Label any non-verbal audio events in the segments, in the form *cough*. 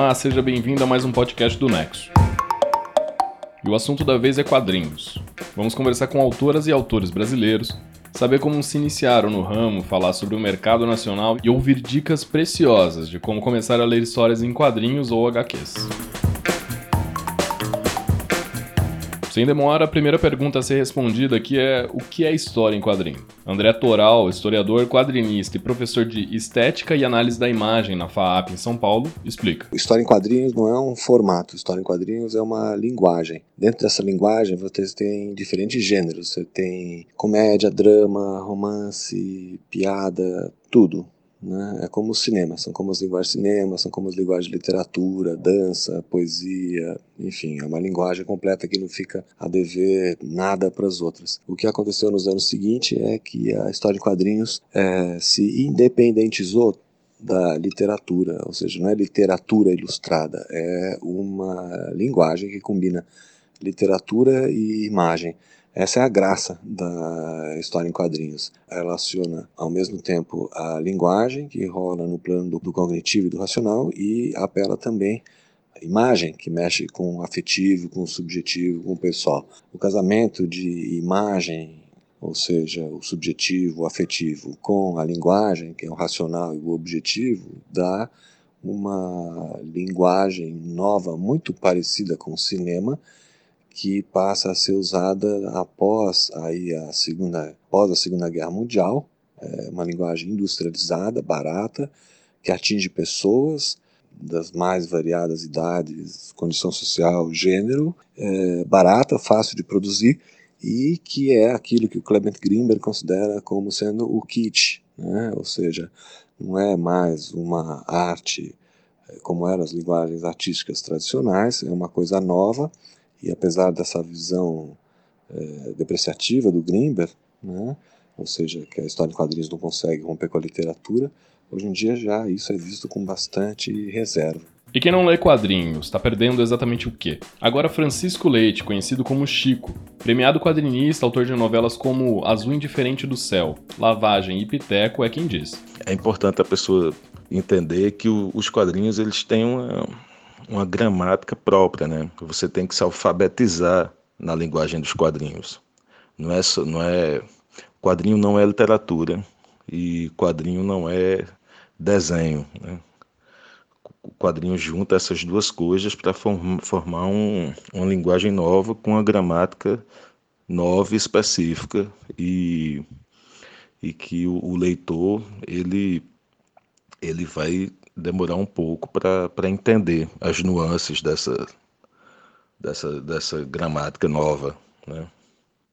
Olá, seja bem-vindo a mais um podcast do Nexo. E o assunto da vez é quadrinhos. Vamos conversar com autoras e autores brasileiros, saber como se iniciaram no ramo, falar sobre o mercado nacional e ouvir dicas preciosas de como começar a ler histórias em quadrinhos ou HQs. Sem demora, a primeira pergunta a ser respondida aqui é o que é história em quadrinho? André Toral, historiador, quadrinista e professor de Estética e Análise da Imagem na FAAP em São Paulo, explica. História em quadrinhos não é um formato, história em quadrinhos é uma linguagem. Dentro dessa linguagem você tem diferentes gêneros, você tem comédia, drama, romance, piada, tudo. Né? É como o cinema, são como as linguagens de cinema, são como as linguagens de literatura, dança, poesia, enfim, é uma linguagem completa que não fica a dever nada para as outras. O que aconteceu nos anos seguintes é que a história em quadrinhos é, se independentizou da literatura, ou seja, não é literatura ilustrada, é uma linguagem que combina literatura e imagem. Essa é a graça da história em quadrinhos. Ela relaciona ao mesmo tempo a linguagem, que rola no plano do cognitivo e do racional, e apela também à imagem, que mexe com o afetivo, com o subjetivo, com o pessoal. O casamento de imagem, ou seja, o subjetivo, o afetivo, com a linguagem, que é o racional e o objetivo, dá uma linguagem nova, muito parecida com o cinema, que passa a ser usada após aí a segunda, após a Segunda Guerra Mundial, é uma linguagem industrializada, barata, que atinge pessoas das mais variadas idades, condição social, gênero, é, barata, fácil de produzir e que é aquilo que o Clement Greenberg considera como sendo o kit, né? ou seja, não é mais uma arte é, como eram as linguagens artísticas tradicionais, é uma coisa nova e apesar dessa visão é, depreciativa do Grimber, né, ou seja, que a história em quadrinhos não consegue romper com a literatura, hoje em dia já isso é visto com bastante reserva. E quem não lê quadrinhos está perdendo exatamente o quê? Agora Francisco Leite, conhecido como Chico, premiado quadrinista, autor de novelas como Azul Indiferente do Céu, Lavagem e Piteco, é quem diz. É importante a pessoa entender que o, os quadrinhos eles têm uma, uma gramática própria, né? Você tem que se alfabetizar na linguagem dos quadrinhos. Não é só, não é quadrinho não é literatura e quadrinho não é desenho, né? O quadrinho junta essas duas coisas para form, formar um, uma linguagem nova com uma gramática nova e específica e, e que o, o leitor ele ele vai demorar um pouco para entender as nuances dessa, dessa, dessa gramática nova. Né?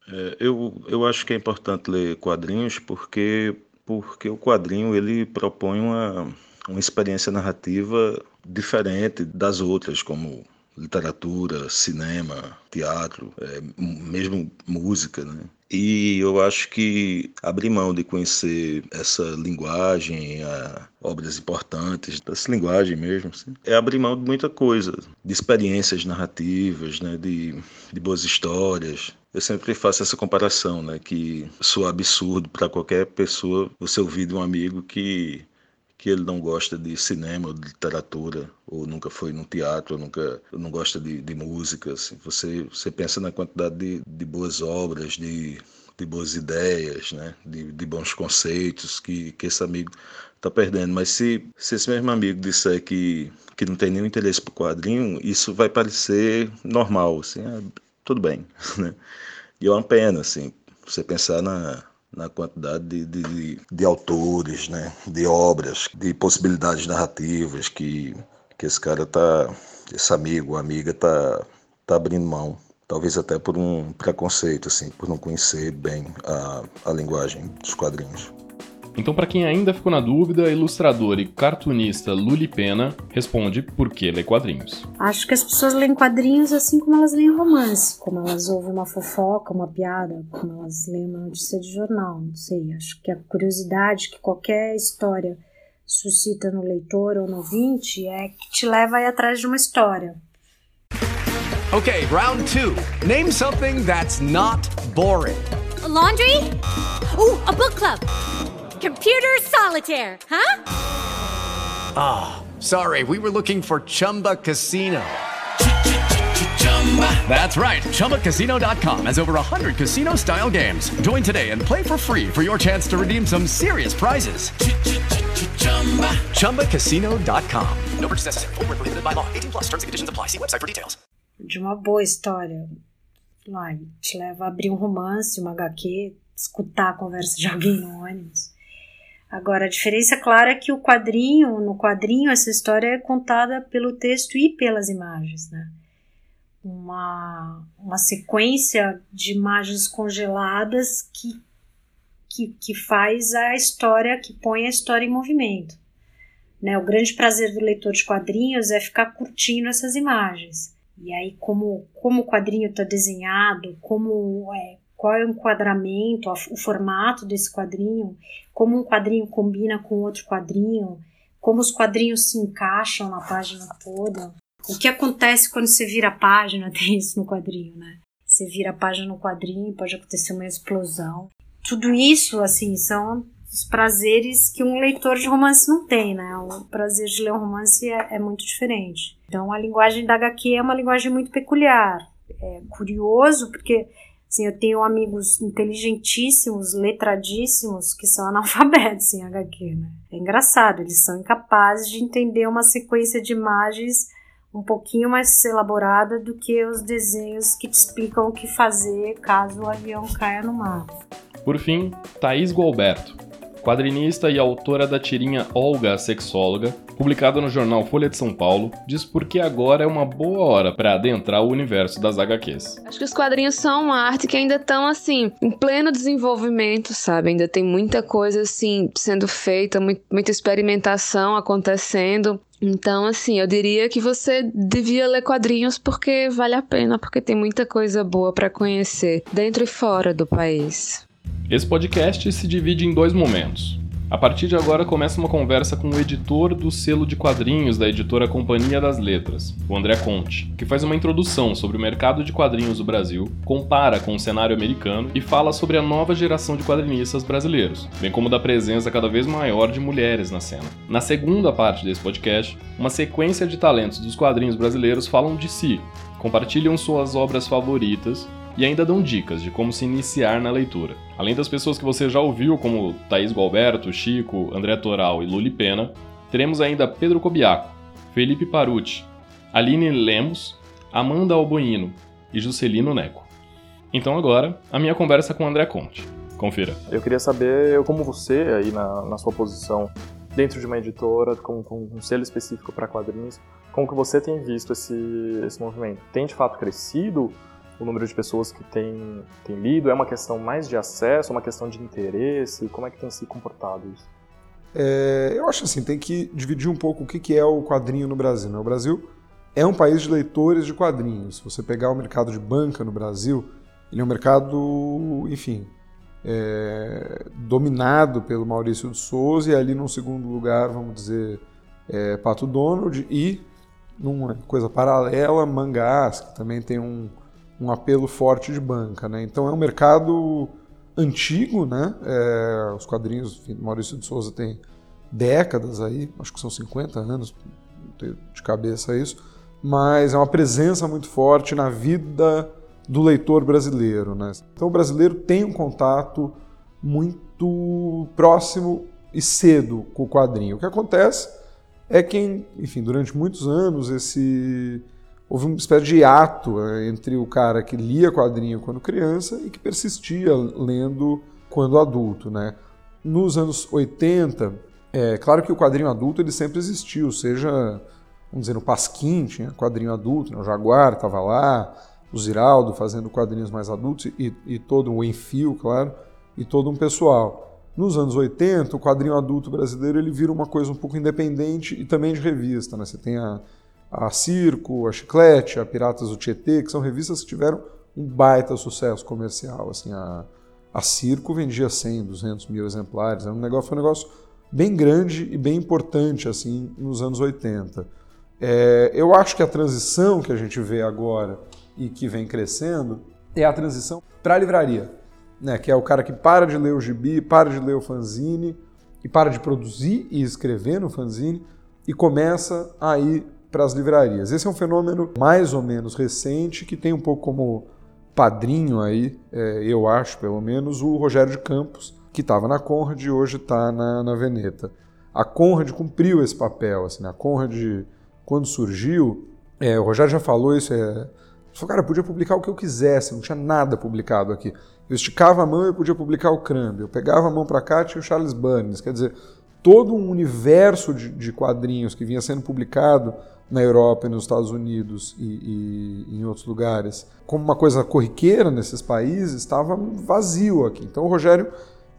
É, eu, eu acho que é importante ler quadrinhos porque, porque o quadrinho ele propõe uma, uma experiência narrativa diferente das outras, como literatura, cinema, teatro, é, mesmo música, né? E eu acho que abrir mão de conhecer essa linguagem, obras importantes dessa linguagem mesmo, assim, é abrir mão de muita coisa, de experiências narrativas, né, de, de boas histórias. Eu sempre faço essa comparação, né, que soa absurdo para qualquer pessoa você ouvir de um amigo que que ele não gosta de cinema, ou de literatura, ou nunca foi num teatro, ou nunca não gosta de, de música. Assim. Você, você pensa na quantidade de, de boas obras, de, de boas ideias, né? de, de bons conceitos que, que esse amigo está perdendo. Mas se, se esse mesmo amigo disser que, que não tem nenhum interesse por quadrinho, isso vai parecer normal, assim, ah, tudo bem. *laughs* Né? E é uma pena, assim, você pensar na, na quantidade de, de, de, autores, né, de obras, de possibilidades narrativas que, que esse cara tá, esse amigo, amiga tá, tá abrindo mão. talvez até por um preconceito, assim, por não conhecer bem a, a linguagem dos quadrinhos. Então, para quem ainda ficou na dúvida, a ilustradora e cartunista Luli Pena responde por que lê quadrinhos. Acho que as pessoas leem quadrinhos assim como elas leem romance, como elas ouvem uma fofoca, uma piada, como elas leem uma notícia de jornal, não sei. Acho que a curiosidade que qualquer história suscita no leitor ou no ouvinte é que te leva aí atrás de uma história. Okay, round two. Name something that's not boring. A laundry? Ooh, a book club. Computer solitaire, huh? Ah, oh, sorry, we were looking for Chumba Casino. That's right. ChumbaCasino.com has over 100 casino style games. Join today and play for free for your chance to redeem some serious prizes. ChumbaCasino.com. No purchase necessary. Full prohibited by law. 18 plus terms and conditions apply. See website for details. De uma boa história. Lá, te leva a abrir um romance, uma HQ, escutar a conversa de alguém no ônibus. Agora, a diferença clara é que o quadrinho, no quadrinho, essa história é contada pelo texto e pelas imagens, né? Uma, uma sequência de imagens congeladas que, que, que faz a história, que põe a história em movimento. Né? O grande prazer do leitor de quadrinhos é ficar curtindo essas imagens. E aí, como, como o quadrinho está desenhado, como é, qual é o enquadramento, o formato desse quadrinho, como um quadrinho combina com outro quadrinho, como os quadrinhos se encaixam na página toda. O que acontece quando você vira a página, *laughs* tem isso no quadrinho, né? Você vira a página no quadrinho, pode acontecer uma explosão. Tudo isso, assim, são os prazeres que um leitor de romance não tem, né? O prazer de ler um romance é, é muito diferente. Então, a linguagem da HQ é uma linguagem muito peculiar. É curioso, porque Assim, eu tenho amigos inteligentíssimos, letradíssimos, que são *laughs* analfabetos em HQ, né? É engraçado, eles são incapazes de entender uma sequência de imagens um pouquinho mais elaborada do que os desenhos que te explicam o que fazer caso o avião caia no mar. Por fim, Thaís Gualberto, quadrinista e autora da tirinha Olga, a Sexóloga, publicada no jornal Folha de São Paulo, diz por que agora é uma boa hora para adentrar o universo das HQs. Acho que os quadrinhos são uma arte que ainda estão assim, em pleno desenvolvimento, sabe? Ainda tem muita coisa assim sendo feita, muita experimentação acontecendo. Então, assim, eu diria que você devia ler quadrinhos porque vale a pena, porque tem muita coisa boa para conhecer, dentro e fora do país. Esse podcast se divide em dois momentos. A partir de agora começa uma conversa com o editor do selo de quadrinhos da editora Companhia das Letras, o André Conte, que faz uma introdução sobre o mercado de quadrinhos do Brasil, compara com o cenário americano e fala sobre a nova geração de quadrinistas brasileiros, bem como da presença cada vez maior de mulheres na cena. Na segunda parte desse podcast, uma sequência de talentos dos quadrinhos brasileiros falam de si, compartilham suas obras favoritas e ainda dão dicas de como se iniciar na leitura. Além das pessoas que você já ouviu, como Thaís Gualberto, Chico, André Toral e Luli Pena, teremos ainda Pedro Cobiaco, Felipe Paruti, Aline Lemos, Amanda Alboino e Juscelino Neco. Então agora, a minha conversa com André Conte. Confira. Eu queria saber como você, aí na, na sua posição dentro de uma editora, com, com um selo específico para quadrinhos, como que você tem visto esse, esse movimento? Tem de fato crescido? O número de pessoas que tem, tem lido? É uma questão mais de acesso, uma questão de interesse? Como é que tem se comportado isso? É, eu acho assim, tem que dividir um pouco o que é o quadrinho no Brasil. Né? O Brasil é um país de leitores de quadrinhos. Se você pegar o mercado de banca no Brasil, ele é um mercado, enfim, é, dominado pelo Maurício de Souza e ali num segundo lugar, vamos dizer, é, Pato Donald e numa coisa paralela, mangás, que também tem um, um apelo forte de banca. Né? Então é um mercado antigo, né? É, os quadrinhos, enfim, Maurício de Souza tem décadas aí, acho que são 50 anos, de cabeça isso, mas é uma presença muito forte na vida do leitor brasileiro. Né? Então o brasileiro tem um contato muito próximo e cedo com o quadrinho. O que acontece é que, enfim, durante muitos anos esse houve uma espécie de ato eh, entre o cara que lia quadrinho quando criança e que persistia lendo quando adulto. Né? Nos anos 80, é claro que o quadrinho adulto ele sempre existiu, seja, vamos dizer, no Pasquim tinha quadrinho adulto, né? o Jaguar estava lá, o Ziraldo fazendo quadrinhos mais adultos e, e todo o Enfio, claro, e todo um pessoal. Nos anos 80, o quadrinho adulto brasileiro ele vira uma coisa um pouco independente e também de revista. Né? Você tem a, a Circo, a Chiclete, a Piratas do Tietê, que são revistas que tiveram um baita sucesso comercial. Assim, a, a Circo vendia 100, 200 mil exemplares. Era um negócio, foi um negócio bem grande e bem importante assim nos anos 80. É, eu acho que a transição que a gente vê agora e que vem crescendo é a transição para a livraria, né? que é o cara que para de ler o gibi, para de ler o fanzine e para de produzir e escrever no fanzine e começa a ir para as livrarias. Esse é um fenômeno mais ou menos recente que tem um pouco como padrinho aí, é, eu acho pelo menos, o Rogério de Campos, que estava na Conrad e hoje está na, na Veneta. A Conrad cumpriu esse papel. Assim, a Conrad, quando surgiu, é, o Rogério já falou isso, é, falou, cara, eu podia publicar o que eu quisesse, não tinha nada publicado aqui. Eu esticava a mão e eu podia publicar o Crumb. Eu pegava a mão para cá tinha o Charles Burns. Quer dizer, todo um universo de, de, quadrinhos que vinha sendo publicado na Europa e nos Estados Unidos e, e, em outros lugares, como uma coisa corriqueira nesses países, estava vazio aqui. Então o Rogério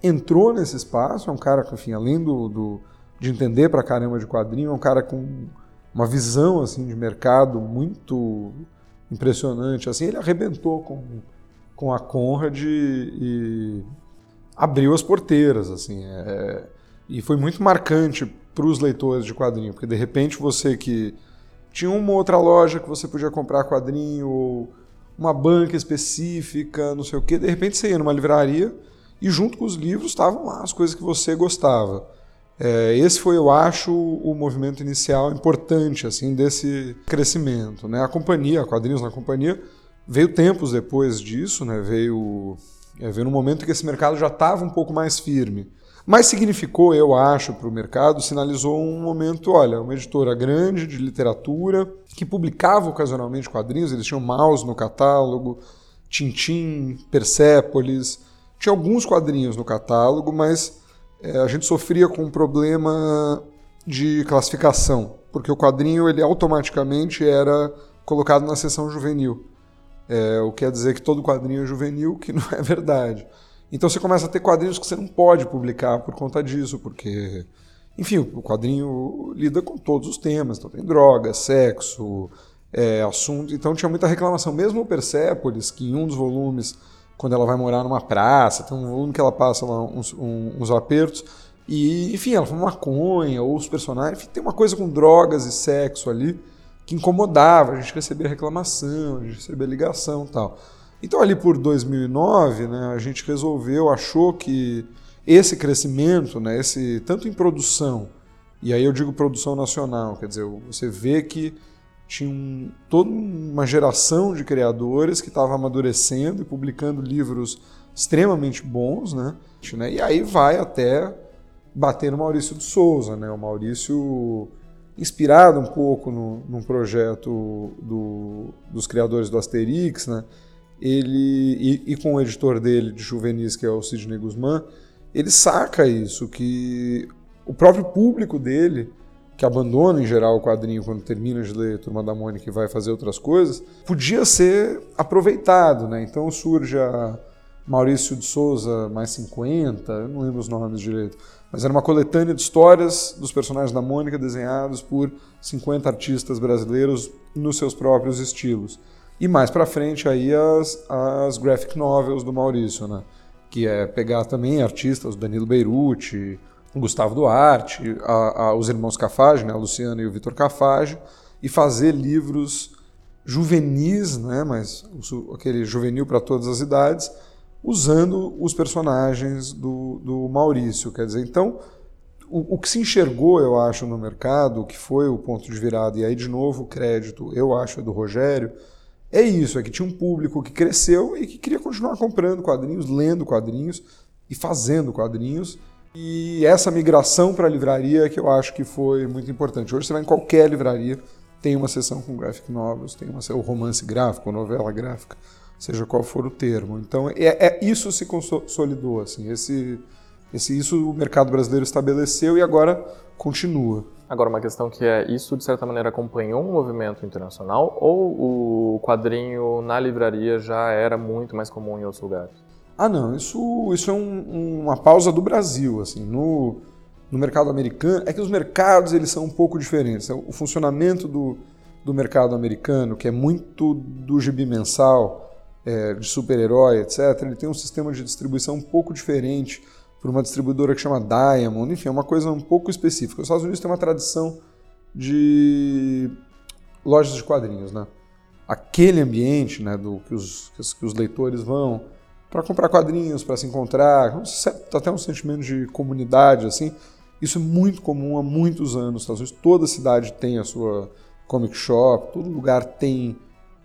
entrou nesse espaço, é um cara que, enfim, além do, do de entender pra caramba de quadrinho, é um cara com uma visão assim de mercado muito impressionante. Assim, ele arrebentou com, com a Conrad e, e abriu as porteiras, assim. É, e foi muito marcante para os leitores de quadrinho, porque de repente você que tinha uma outra loja que você podia comprar quadrinho, ou uma banca específica, não sei o quê, de repente você ia numa livraria e junto com os livros estavam lá as coisas que você gostava. É, esse foi, eu acho, o movimento inicial importante assim desse crescimento. Né? A companhia, Quadrinhos na Companhia, veio tempos depois disso, né? veio, é, veio no momento que esse mercado já estava um pouco mais firme. Mas significou, eu acho, para o mercado, sinalizou um momento, olha, uma editora grande de literatura, que publicava ocasionalmente quadrinhos, eles tinham Mouse no catálogo, Tintim, Persépolis, tinha alguns quadrinhos no catálogo, mas é, a gente sofria com um problema de classificação, porque o quadrinho ele automaticamente era colocado na seção juvenil. É, o que quer dizer que todo quadrinho é juvenil, que não é verdade. Então você começa a ter quadrinhos que você não pode publicar por conta disso, porque, enfim, o quadrinho lida com todos os temas. Então tem droga, sexo, é, assunto. Então tinha muita reclamação. Mesmo o Persepolis, que em um dos volumes quando ela vai morar numa praça, tem um volume que ela passa lá uns, uns apertos, e enfim, ela fuma maconha, ou os personagens, enfim, tem uma coisa com drogas e sexo ali que incomodava, a gente recebia reclamação, a gente recebia ligação tal. Então ali por 2009, né, a gente resolveu, achou que esse crescimento, né, esse tanto em produção, e aí eu digo produção nacional, quer dizer, você vê que tinha um, toda uma geração de criadores que estava amadurecendo e publicando livros extremamente bons, né? E aí vai até bater no Maurício de Souza, né? O Maurício inspirado um pouco no, num projeto do, dos criadores do Asterix, né? Ele e, e, com o editor dele de juvenis que é o Sidney Guzman, ele saca isso que o próprio público dele que abandona em geral o quadrinho quando termina de ler Turma da Mônica e vai fazer outras coisas, podia ser aproveitado, né? Então surge a Maurício de Souza mais 50, eu não lembro os nomes direito, mas era uma coletânea de histórias dos personagens da Mônica desenhados por 50 artistas brasileiros nos seus próprios estilos. E mais para frente aí as, as graphic novels do Maurício, né? Que é pegar também artistas, Danilo Beirute, Gustavo Duarte, a, a, os irmãos Cafage, né, a Luciana e o Vitor Cafage, e fazer livros juvenis, né, mas aquele juvenil para todas as idades, usando os personagens do, do Maurício. Quer dizer, então, o, o, que se enxergou, eu acho, no mercado, que foi o ponto de virada, e aí, de novo, o crédito, eu acho, é do Rogério, é isso, é que tinha um público que cresceu e que queria continuar comprando quadrinhos, lendo quadrinhos e fazendo quadrinhos, e essa migração para a livraria que eu acho que foi muito importante. Hoje você vai em qualquer livraria, tem uma seção com graphic novels, tem uma o romance gráfico, novela gráfica, seja qual for o termo. Então é, é isso se consolidou assim, esse, esse isso o mercado brasileiro estabeleceu e agora continua. Agora, uma questão que é, isso de certa maneira acompanhou um movimento internacional ou o quadrinho na livraria já era muito mais comum em outros lugares? Ah, não, isso, isso é um, uma pausa do Brasil, assim, no, no mercado americano, é que os mercados eles são um pouco diferentes, o funcionamento do, do mercado americano, que é muito do gibi mensal, é, de super-herói, etc., ele tem um sistema de distribuição um pouco diferente por uma distribuidora que chama Diamond, enfim, é uma coisa um pouco específica. Os Estados Unidos têm uma tradição de lojas de quadrinhos, né? Aquele ambiente, né, do que os, que os leitores vão para comprar quadrinhos, para se encontrar, até um sentimento de comunidade, assim. Isso é muito comum há muitos anos nos Estados Unidos. Toda cidade tem a sua comic shop, todo lugar tem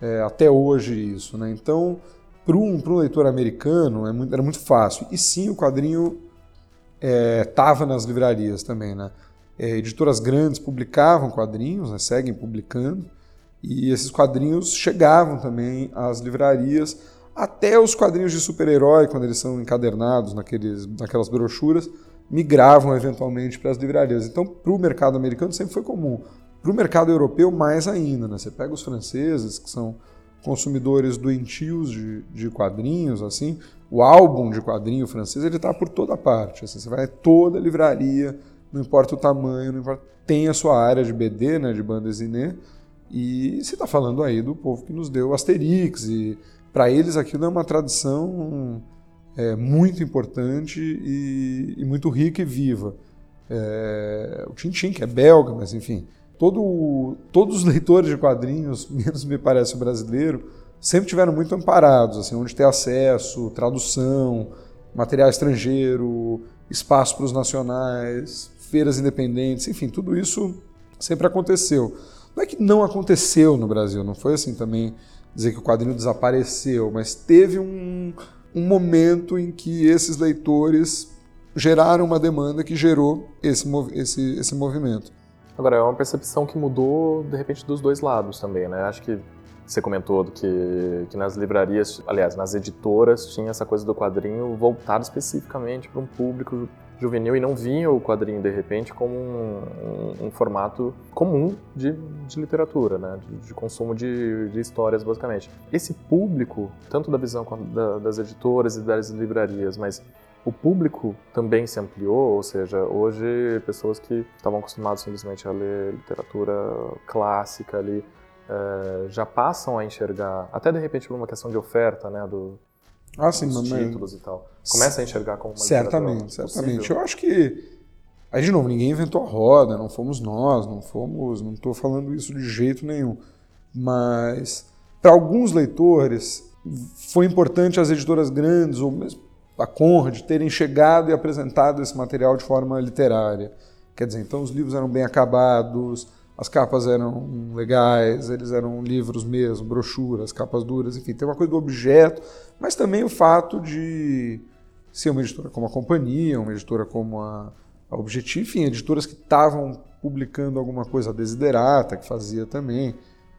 é, até hoje isso, né? Então, para um, um leitor americano é muito, era muito fácil. E sim, o quadrinho estava é, nas livrarias também, né? É, editoras grandes publicavam quadrinhos, né? seguem publicando, e esses quadrinhos chegavam também às livrarias, até os quadrinhos de super-herói, quando eles são encadernados naqueles, naquelas brochuras, migravam eventualmente para as livrarias. Então, para o mercado americano sempre foi comum. Para o mercado europeu, mais ainda. Né? Você pega os franceses, que são consumidores doentios de, de quadrinhos, assim, o álbum de quadrinho francês ele está por toda parte. Assim, você vai toda a livraria, não importa o tamanho, não importa, tem a sua área de BD, né, de banda desenhée, e você está falando aí do povo que nos deu Asterix, e para eles aquilo é uma tradição é, muito importante e, e, muito rica e viva. É, o Tintin, que é belga, mas enfim, todo, todos os leitores de quadrinhos, *laughs* menos me parece o brasileiro, sempre tiveram muito amparados, assim, onde ter acesso, tradução, material estrangeiro, espaço para os nacionais, feiras independentes, enfim, tudo isso sempre aconteceu. Não é que não aconteceu no Brasil, não foi assim também dizer que o quadrinho desapareceu, mas teve um, um momento em que esses leitores geraram uma demanda que gerou esse, esse, esse movimento. Agora, é uma percepção que mudou, de repente, dos dois lados também, né? Acho que você comentou que, que nas livrarias, aliás, nas editoras, tinha essa coisa do quadrinho voltado especificamente para um público juvenil e não vinha o quadrinho, de repente, como um, um, um formato comum de, de literatura, né? de, de consumo de, de, histórias, basicamente. Esse público, tanto da visão da, das editoras e das livrarias, mas o público também se ampliou, ou seja, hoje pessoas que estavam acostumadas simplesmente a ler literatura clássica ali é, já passam a enxergar, até de repente por uma questão de oferta, né, do, ah, sim, dos títulos e tal, começa a enxergar como uma certamente, certamente. Possível. Eu acho que aí de novo ninguém inventou a roda, não fomos nós, não fomos, não estou falando isso de jeito nenhum, mas para alguns leitores foi importante as editoras grandes ou mesmo a Conrad terem chegado e apresentado esse material de forma literária. Quer dizer, então os livros eram bem acabados, as capas eram legais, eles eram livros mesmo, brochuras, capas duras, enfim, tem uma coisa do objeto, mas também o fato de ser uma editora como a Companhia, uma editora como a, a Objetivo, enfim, editoras que estavam publicando alguma coisa, a Desiderata, que fazia também,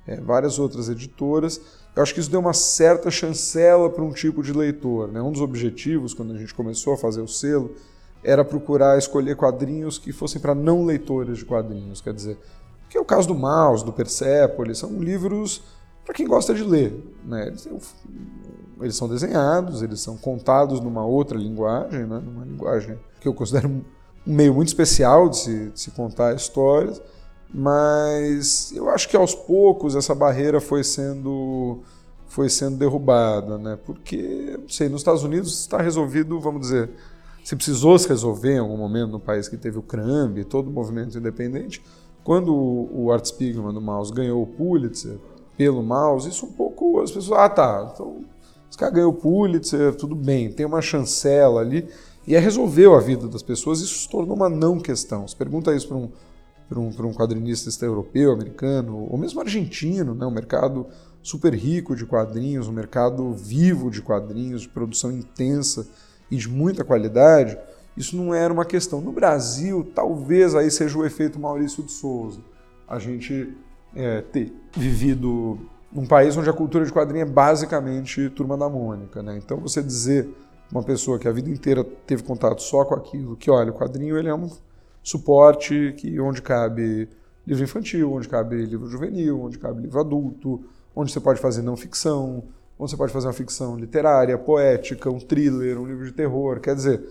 é, várias outras editoras, eu acho que isso deu uma certa chancela para um tipo de leitor. Né? Um dos objetivos, quando a gente começou a fazer o selo, era procurar escolher quadrinhos que fossem para não leitores de quadrinhos. Quer dizer, que é o caso do Maus, do Persepolis, são livros para quem gosta de ler. Né? Eles, eles, são desenhados, eles são contados numa outra linguagem, né? numa linguagem que eu considero um meio muito especial de se, de se contar histórias mas eu acho que aos poucos essa barreira foi sendo foi sendo derrubada, né? Porque, não sei, nos Estados Unidos está resolvido, vamos dizer, se precisou se resolver em algum momento no país que teve o CRAMB, todo o movimento independente, quando o Art Spiegelman do Mouse ganhou o Pulitzer pelo Mouse, isso um pouco as pessoas, ah tá, então esse cara ganhou o Pulitzer, tudo bem, tem uma chancela ali, e aí resolveu a vida das pessoas, isso se tornou uma não questão. Você pergunta isso para um um, um quadrinista europeu, americano, ou mesmo argentino, né? um mercado super rico de quadrinhos, um mercado vivo de quadrinhos, de produção intensa e de muita qualidade, isso não era uma questão. No Brasil, talvez aí seja o efeito Maurício de Souza. A gente é, ter vivido num país onde a cultura de quadrinho é basicamente turma da Mônica. Né? Então você dizer uma pessoa que a vida inteira teve contato só com aquilo, que olha, o quadrinho ele é um suporte que onde cabe livro infantil, onde cabe livro juvenil, onde cabe livro adulto, onde você pode fazer não ficção, onde você pode fazer uma ficção literária, poética, um thriller, um livro de terror. Quer dizer,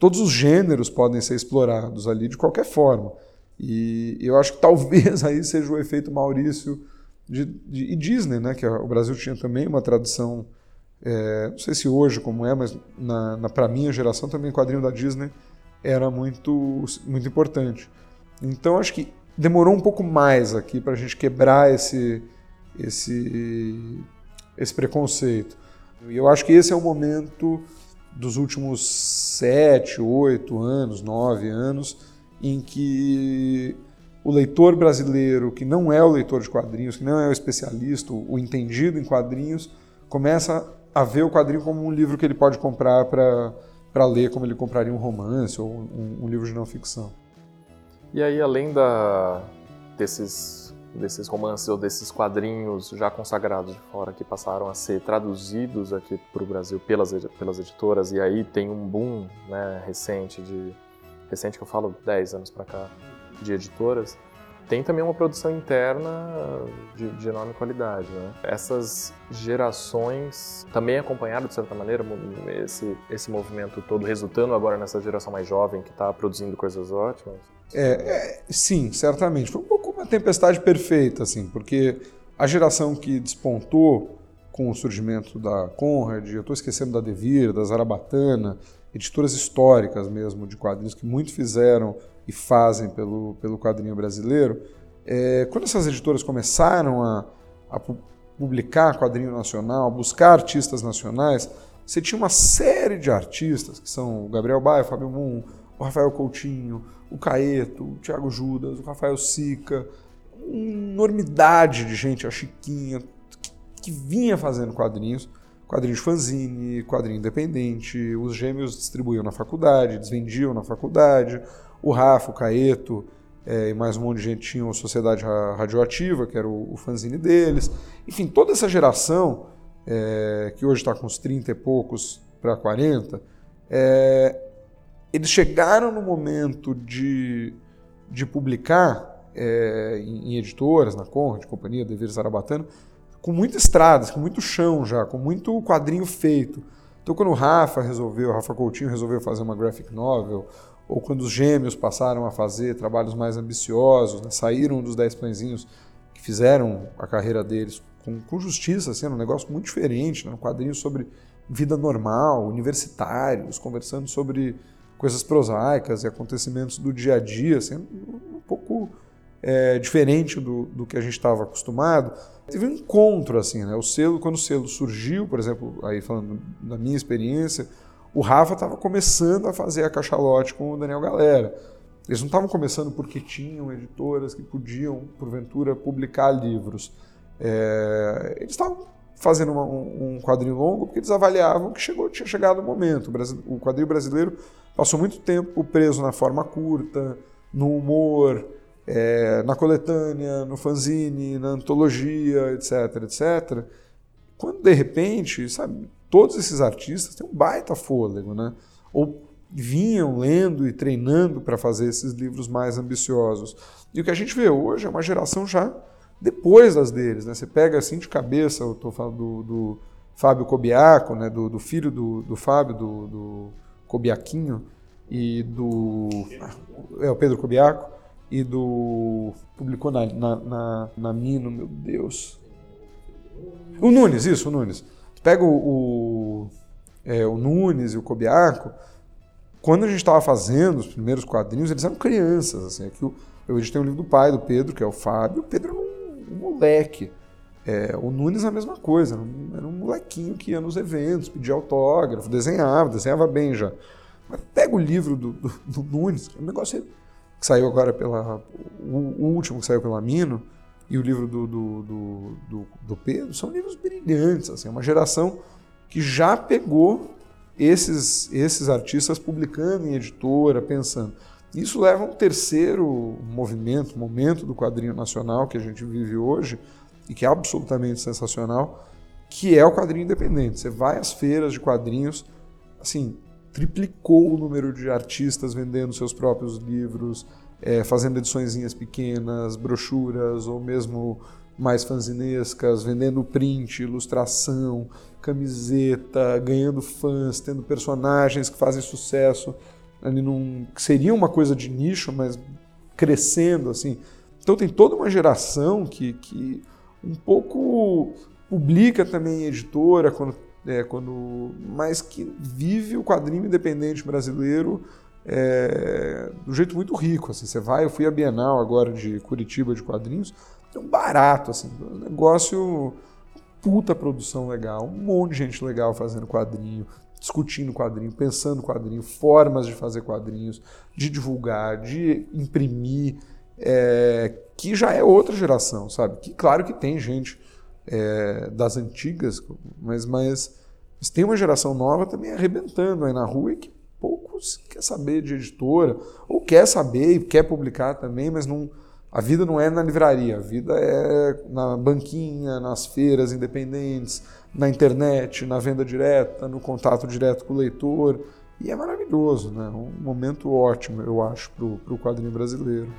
todos os gêneros podem ser explorados ali de qualquer forma. E eu acho que talvez *laughs* aí seja o efeito Maurício de, de, e Disney, né? Que o Brasil tinha também uma tradução, é, não sei se hoje como é, mas na, na para minha geração também o quadrinho da Disney era muito, muito importante. Então acho que demorou um pouco mais aqui para a gente quebrar esse, esse, esse preconceito. E eu acho que esse é o momento dos últimos sete, oito anos, nove anos, em que o leitor brasileiro, que não é o leitor de quadrinhos, que não é o especialista, o entendido em quadrinhos, começa a ver o quadrinho como um livro que ele pode comprar para ler, como ele compraria um romance ou um, um livro de não ficção. E aí, além da, desses, desses romances ou desses quadrinhos já consagrados de fora que passaram a ser traduzidos aqui para o Brasil pelas, pelas editoras, e aí tem um boom né, recente, de recente que eu falo 10 anos para cá, de editoras, tem também uma produção interna de, de, enorme qualidade. Né? Essas gerações também acompanharam, de certa maneira, esse, esse movimento todo, resultando agora nessa geração mais jovem que está produzindo coisas ótimas? É, é, sim, certamente. Foi um pouco uma tempestade perfeita, assim, porque a geração que despontou com o surgimento da Conrad, eu estou esquecendo da Devir, da Zarabatana, editoras históricas mesmo de quadrinhos que muito fizeram e fazem pelo, pelo quadrinho brasileiro, é, quando essas editoras começaram a, a publicar quadrinho nacional, a buscar artistas nacionais, você tinha uma série de artistas, que são o Gabriel Baia, o Fábio Moon, o Rafael Coutinho, o Caeto, o Thiago Judas, o Rafael Sica, uma enormidade de gente, a Chiquinha, que, que vinha fazendo quadrinhos, quadrinho de fanzine, quadrinho independente, os gêmeos distribuíam na faculdade, desvendiam na faculdade, o Rafa, o Caeto é, e mais um monte de gente tinham Sociedade Radioativa, que era o, o fanzine deles. Enfim, toda essa geração, é, que hoje está com uns 30 e poucos para 40, é, eles chegaram no momento de, de publicar é, em, em, editoras, na Conrad, Companhia, Dever Zarabatana, com muitas estradas, com muito chão já, com muito quadrinho feito. Então, quando o Rafa resolveu, o Rafa Coutinho resolveu fazer uma graphic novel, ou quando os gêmeos passaram a fazer trabalhos mais ambiciosos, né? saíram dos Dez Pãezinhos, que fizeram a carreira deles com, com justiça, assim, um negócio muito diferente, né? um quadrinho sobre vida normal, universitários, conversando sobre coisas prosaicas e acontecimentos do dia a dia, assim, um pouco é, diferente do, do que a gente estava acostumado. Teve um encontro, assim, né? O selo, quando o selo surgiu, por exemplo, aí falando da minha experiência, o Rafa estava começando a fazer a cachalote com o Daniel Galera. Eles não estavam começando porque tinham editoras que podiam, porventura, publicar livros. É, eles estavam fazendo uma, um, quadrinho longo porque eles avaliavam que chegou, tinha chegado o momento. O, o quadrinho brasileiro passou muito tempo preso na forma curta, no humor, é, na coletânea, no fanzine, na antologia, etc, etc. Quando de repente, sabe, todos esses artistas têm um baita fôlego, né? Ou vinham lendo e treinando para fazer esses livros mais ambiciosos. E o que a gente vê hoje é uma geração já depois das deles, né? Você pega assim de cabeça, eu estou falando do, do, Fábio Cobiaco, né? Do, do filho do, do Fábio, do, do Cobiaquinho e do é o Pedro Cobiaco e do publicou na, na, na, na Mino, meu Deus, o Nunes, isso, o Nunes. Pega o, o, é, o Nunes e o Cobiaco, quando a gente estava fazendo os primeiros quadrinhos, eles eram crianças. Assim, aqui eu, eu editei um livro do pai do Pedro, que é o Fábio. O Pedro era um, um moleque. É, o Nunes a mesma coisa, era um, era um, molequinho que ia nos eventos, pedia autógrafo, desenhava, desenhava bem já. Mas pega o livro do, do, do Nunes, que é um negócio que saiu agora pela. O, o último que saiu pela Mino, e o livro do, do, do, do, Pedro são livros brilhantes. Assim, é uma geração que já pegou esses, esses artistas publicando em editora, pensando. Isso leva a um terceiro movimento, momento do quadrinho nacional que a gente vive hoje e que é absolutamente sensacional, que é o quadrinho independente. Você vai às feiras de quadrinhos, assim, triplicou o número de artistas vendendo seus próprios livros, é, fazendo ediçõezinhas pequenas, brochuras ou mesmo mais fanzinescas, vendendo print, ilustração, camiseta, ganhando fãs, tendo personagens que fazem sucesso ali num que seria uma coisa de nicho, mas crescendo assim. Então tem toda uma geração que, que um pouco publica também editora quando, é, quando mas que vive o quadrinho independente brasileiro é, jeito muito rico. Assim, você vai, eu fui à Bienal agora de Curitiba de quadrinhos, é um barato, assim, um negócio puta produção legal, um monte de gente legal fazendo quadrinho, discutindo quadrinho, pensando quadrinho, formas de fazer quadrinhos, de divulgar, de imprimir, é, que já é outra geração, sabe? Que claro que tem gente é, das antigas, mas, mas, mas, tem uma geração nova também arrebentando aí na rua e que poucos quer saber de editora, ou quer saber e quer publicar também, mas não a vida não é na livraria, a vida é na banquinha, nas feiras independentes, na internet, na venda direta, no contato direto com o leitor. E é maravilhoso, né? Um momento ótimo, eu acho, para o quadrinho brasileiro.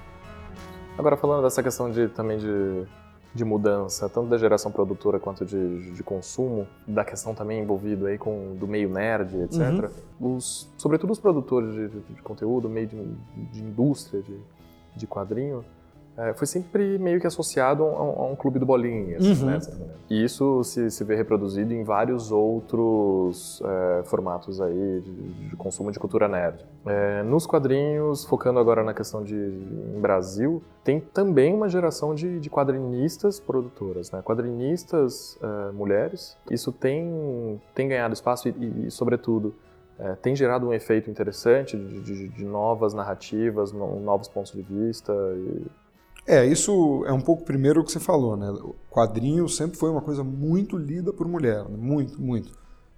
Agora, falando dessa questão de, também de, de mudança, tanto da geração produtora quanto de, de consumo, da questão também envolvida aí com do meio nerd, etc. Uhum. Os, sobretudo os produtores de, de conteúdo, meio de, de indústria de, de quadrinho, é, foi sempre meio que associado a um, a um clube do bolinha. Assim, uhum. né? E isso se, se vê reproduzido em vários outros é, formatos aí de, de, consumo de cultura nerd. É, nos quadrinhos, focando agora na questão de em Brasil, tem também uma geração de, de quadrinistas produtoras, né? quadrinistas é, mulheres. Isso tem, tem ganhado espaço e, e sobretudo, é, tem gerado um efeito interessante de, de, de novas narrativas, no, novos pontos de vista. E, é, isso é um pouco primeiro o que você falou, né? O quadrinho sempre foi uma coisa muito lida por mulher, né? muito, muito.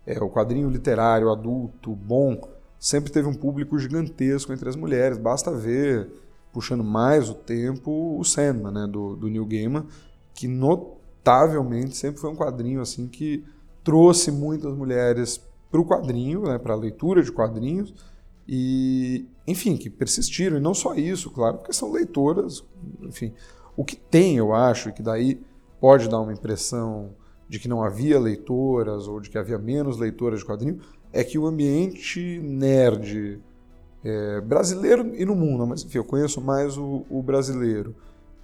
É, o quadrinho literário, adulto, bom, sempre teve um público gigantesco entre as mulheres. Basta ver, puxando mais o tempo, o Sandman, né? do, do Neil Gaiman, que notavelmente sempre foi um quadrinho assim que trouxe muitas mulheres para o quadrinho, né? para a leitura de quadrinhos, e, enfim, que persistiram. E não só isso, claro, porque são leitoras, enfim. O que tem, eu acho, e que daí pode dar uma impressão de que não havia leitoras ou de que havia menos leitoras de quadrinho, é que o ambiente nerd é, brasileiro e no mundo, mas enfim, eu conheço mais o, o brasileiro,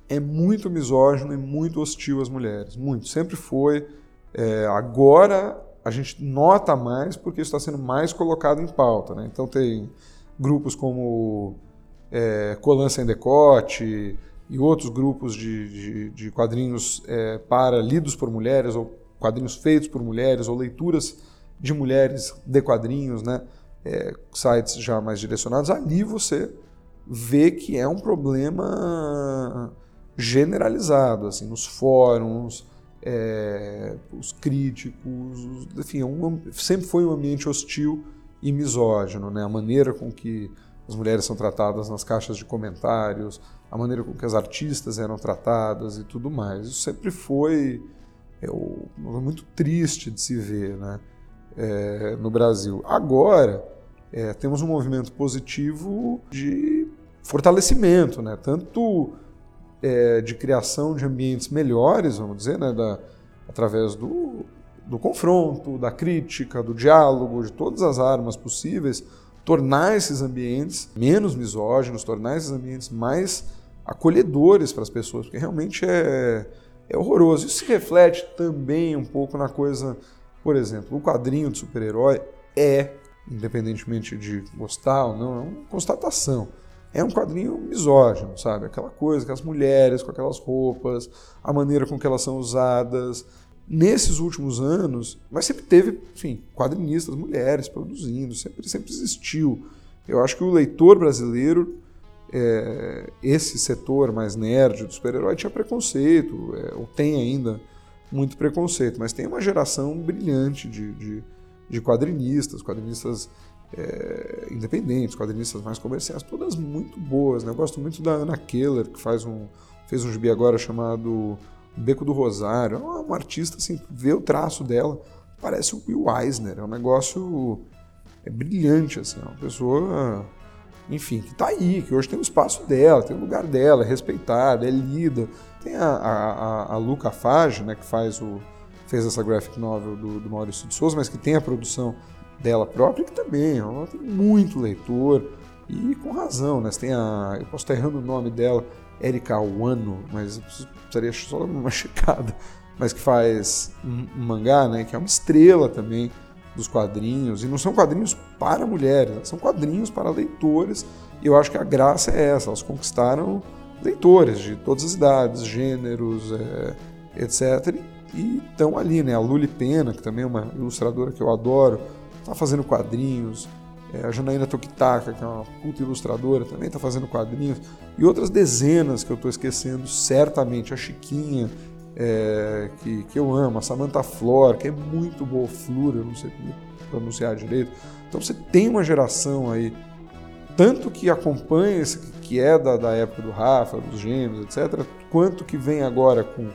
é muito misógino e muito hostil às mulheres. Muito. Sempre foi. É, agora a gente nota mais porque isso está sendo mais colocado em pauta. Né? Então tem grupos como é, Colan Sem Decote e outros grupos de, de, de quadrinhos é, para lidos por mulheres ou quadrinhos feitos por mulheres ou leituras de mulheres de quadrinhos, né? É, sites já mais direcionados. Ali você vê que é um problema generalizado, assim, nos fóruns, é, os críticos, os, enfim, é um, sempre foi um ambiente hostil e misógino, né? A maneira com que as mulheres são tratadas nas caixas de comentários, a maneira com que as artistas eram tratadas e tudo mais. Isso sempre foi é, muito triste de se ver, né? É, no Brasil. Agora é, temos um movimento positivo de fortalecimento, né? Tanto é, de criação de ambientes melhores, vamos dizer, né, da, através do, do confronto, da crítica, do diálogo, de todas as armas possíveis, tornar esses ambientes menos misóginos, tornar esses ambientes mais acolhedores para as pessoas, porque realmente é, é horroroso. Isso se reflete também um pouco na coisa, por exemplo, o quadrinho de super-herói é, independentemente de gostar ou não, é uma constatação é um quadrinho misógino, sabe? Aquela coisa, aquelas mulheres com aquelas roupas, a maneira com que elas são usadas. Nesses últimos anos, mas sempre teve, enfim, quadrinistas, mulheres produzindo, sempre, sempre existiu. Eu acho que o leitor brasileiro, é, esse setor mais nerd do super-herói, tinha preconceito, é, ou tem ainda muito preconceito, mas tem uma geração brilhante de, de, de quadrinistas, quadrinistas é, independentes, quadrinistas mais comerciais, todas muito boas. Né? Eu gosto muito da Ana Keller, que faz um, fez um gibi agora chamado Beco do Rosário. É uma, artista, assim, vê o traço dela, parece o Will Eisner. É um negócio é brilhante, assim, é uma pessoa, enfim, que está aí, que hoje tem o espaço dela, tem o lugar dela, é respeitada, é lida. Tem a, a, a Luca Fage, né, que faz o, fez essa graphic novel do, do Maurício de Souza, mas que tem a produção dela própria, que também ela tem muito leitor, e com razão, né? Tem a. Eu posso estar errando o nome dela, Erika Wano, mas eu precisaria só dar uma *laughs* checada. Mas que faz um, mangá, né? Que é uma estrela também dos quadrinhos. E não são quadrinhos para mulheres, são quadrinhos para leitores. E eu acho que a graça é essa, elas conquistaram leitores de todas as idades, gêneros, é, etc. E estão ali, né? A Luli Pena, que também é uma ilustradora que eu adoro, está fazendo quadrinhos. É, a Janaína Tokitaka, que é uma puta ilustradora, também está fazendo quadrinhos. E outras dezenas que eu estou esquecendo, certamente. A Chiquinha, é, que, que eu amo. A Samantha Flor, que é muito boa. Flor, eu não sei pronunciar direito. Então você tem uma geração aí, tanto que acompanha, que é da, da época do Rafa, dos Gêmeos, etc., quanto que vem agora com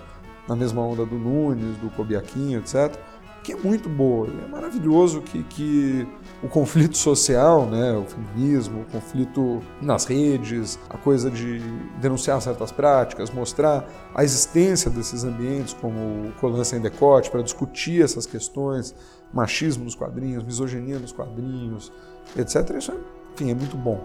na mesma onda do Nunes, do Cobiaquinho, etc., que é muito boa. É maravilhoso que, que o conflito social, né, o feminismo, o conflito nas redes, a coisa de denunciar certas práticas, mostrar a existência desses ambientes como o Colan Sem Decote para discutir essas questões, machismo nos quadrinhos, misoginia nos quadrinhos, etc. Isso, é, enfim, é muito bom.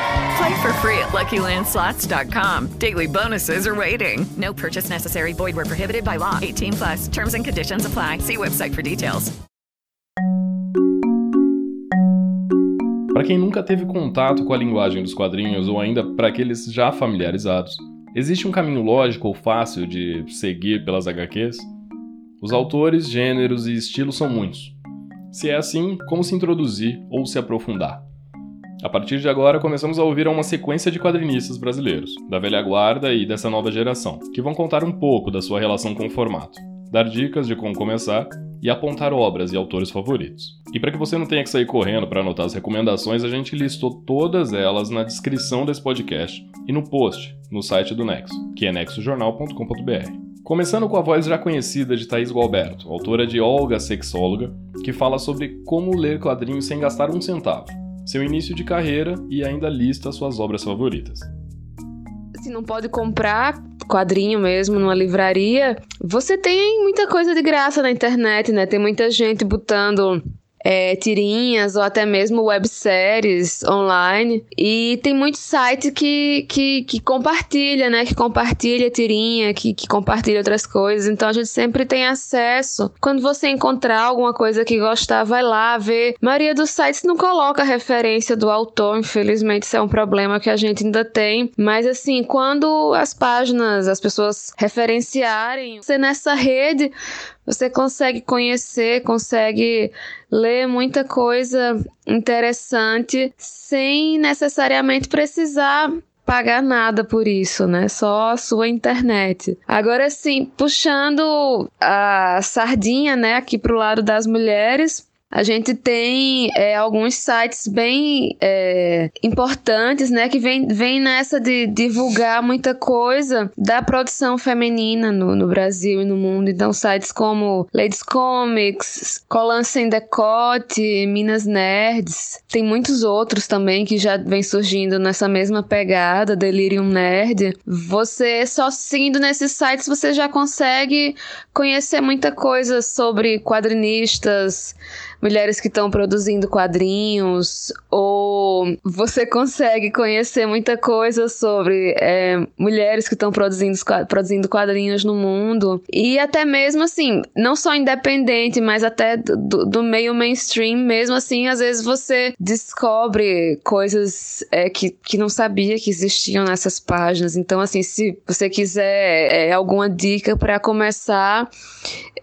Play for free at LuckyLandSlots.com. Daily bonuses are waiting. No purchase necessary. Void where prohibited by law. 18 plus. Terms and conditions apply. See website for details. Para quem nunca teve contato com a linguagem dos quadrinhos ou ainda para aqueles já familiarizados, existe um caminho lógico ou fácil de seguir pelas HQs? Os autores, gêneros e estilos são muitos. Se é assim, como se introduzir ou se aprofundar? A partir de agora, começamos a ouvir uma sequência de quadrinistas brasileiros, da velha guarda e dessa nova geração, que vão contar um pouco da sua relação com o formato, dar dicas de como começar e apontar obras e autores favoritos. E para que você não tenha que sair correndo para anotar as recomendações, a gente listou todas elas na descrição desse podcast e no post no site do Nexo, que é nexojornal.com.br. Começando com a voz já conhecida de Thaís Gualberto, autora de Olga Sexóloga, que fala sobre como ler quadrinhos sem gastar um centavo, seu início de carreira e ainda lista suas obras favoritas. Se não pode comprar quadrinho mesmo numa livraria, você tem muita coisa de graça na internet, né? Tem muita gente botando é, tirinhas ou até mesmo webséries online. E tem muito site que, que, que compartilha, né? Que compartilha tirinha, que, que compartilha outras coisas. Então a gente sempre tem acesso. Quando você encontrar alguma coisa que gostar, vai lá ver. A maioria dos sites não coloca referência do autor, infelizmente isso é um problema que a gente ainda tem. Mas assim, quando as páginas, as pessoas referenciarem, você nessa rede você consegue conhecer, consegue ler muita coisa interessante sem necessariamente precisar pagar nada por isso, né? Só a sua internet. Agora sim, puxando a sardinha, né, aqui pro lado das mulheres, a gente tem é, alguns sites bem é, importantes, né, que vem, vem nessa de divulgar muita coisa da produção feminina no, no Brasil e no mundo. Então, sites como Ladies Comics, Colan Sem Decote, Minas Nerds, tem muitos outros também que já vem surgindo nessa mesma pegada, Delirium Nerd. Você só seguindo nesses sites você já consegue conhecer muita coisa sobre quadrinistas mulheres que estão produzindo quadrinhos, ou você consegue conhecer muita coisa sobre é, mulheres que estão produzindo, produzindo quadrinhos no mundo. E até mesmo assim, não só independente, mas até do, do meio mainstream, mesmo assim, às vezes você descobre coisas é, que, que não sabia que existiam nessas páginas. Então, assim, se você quiser é, alguma dica para começar,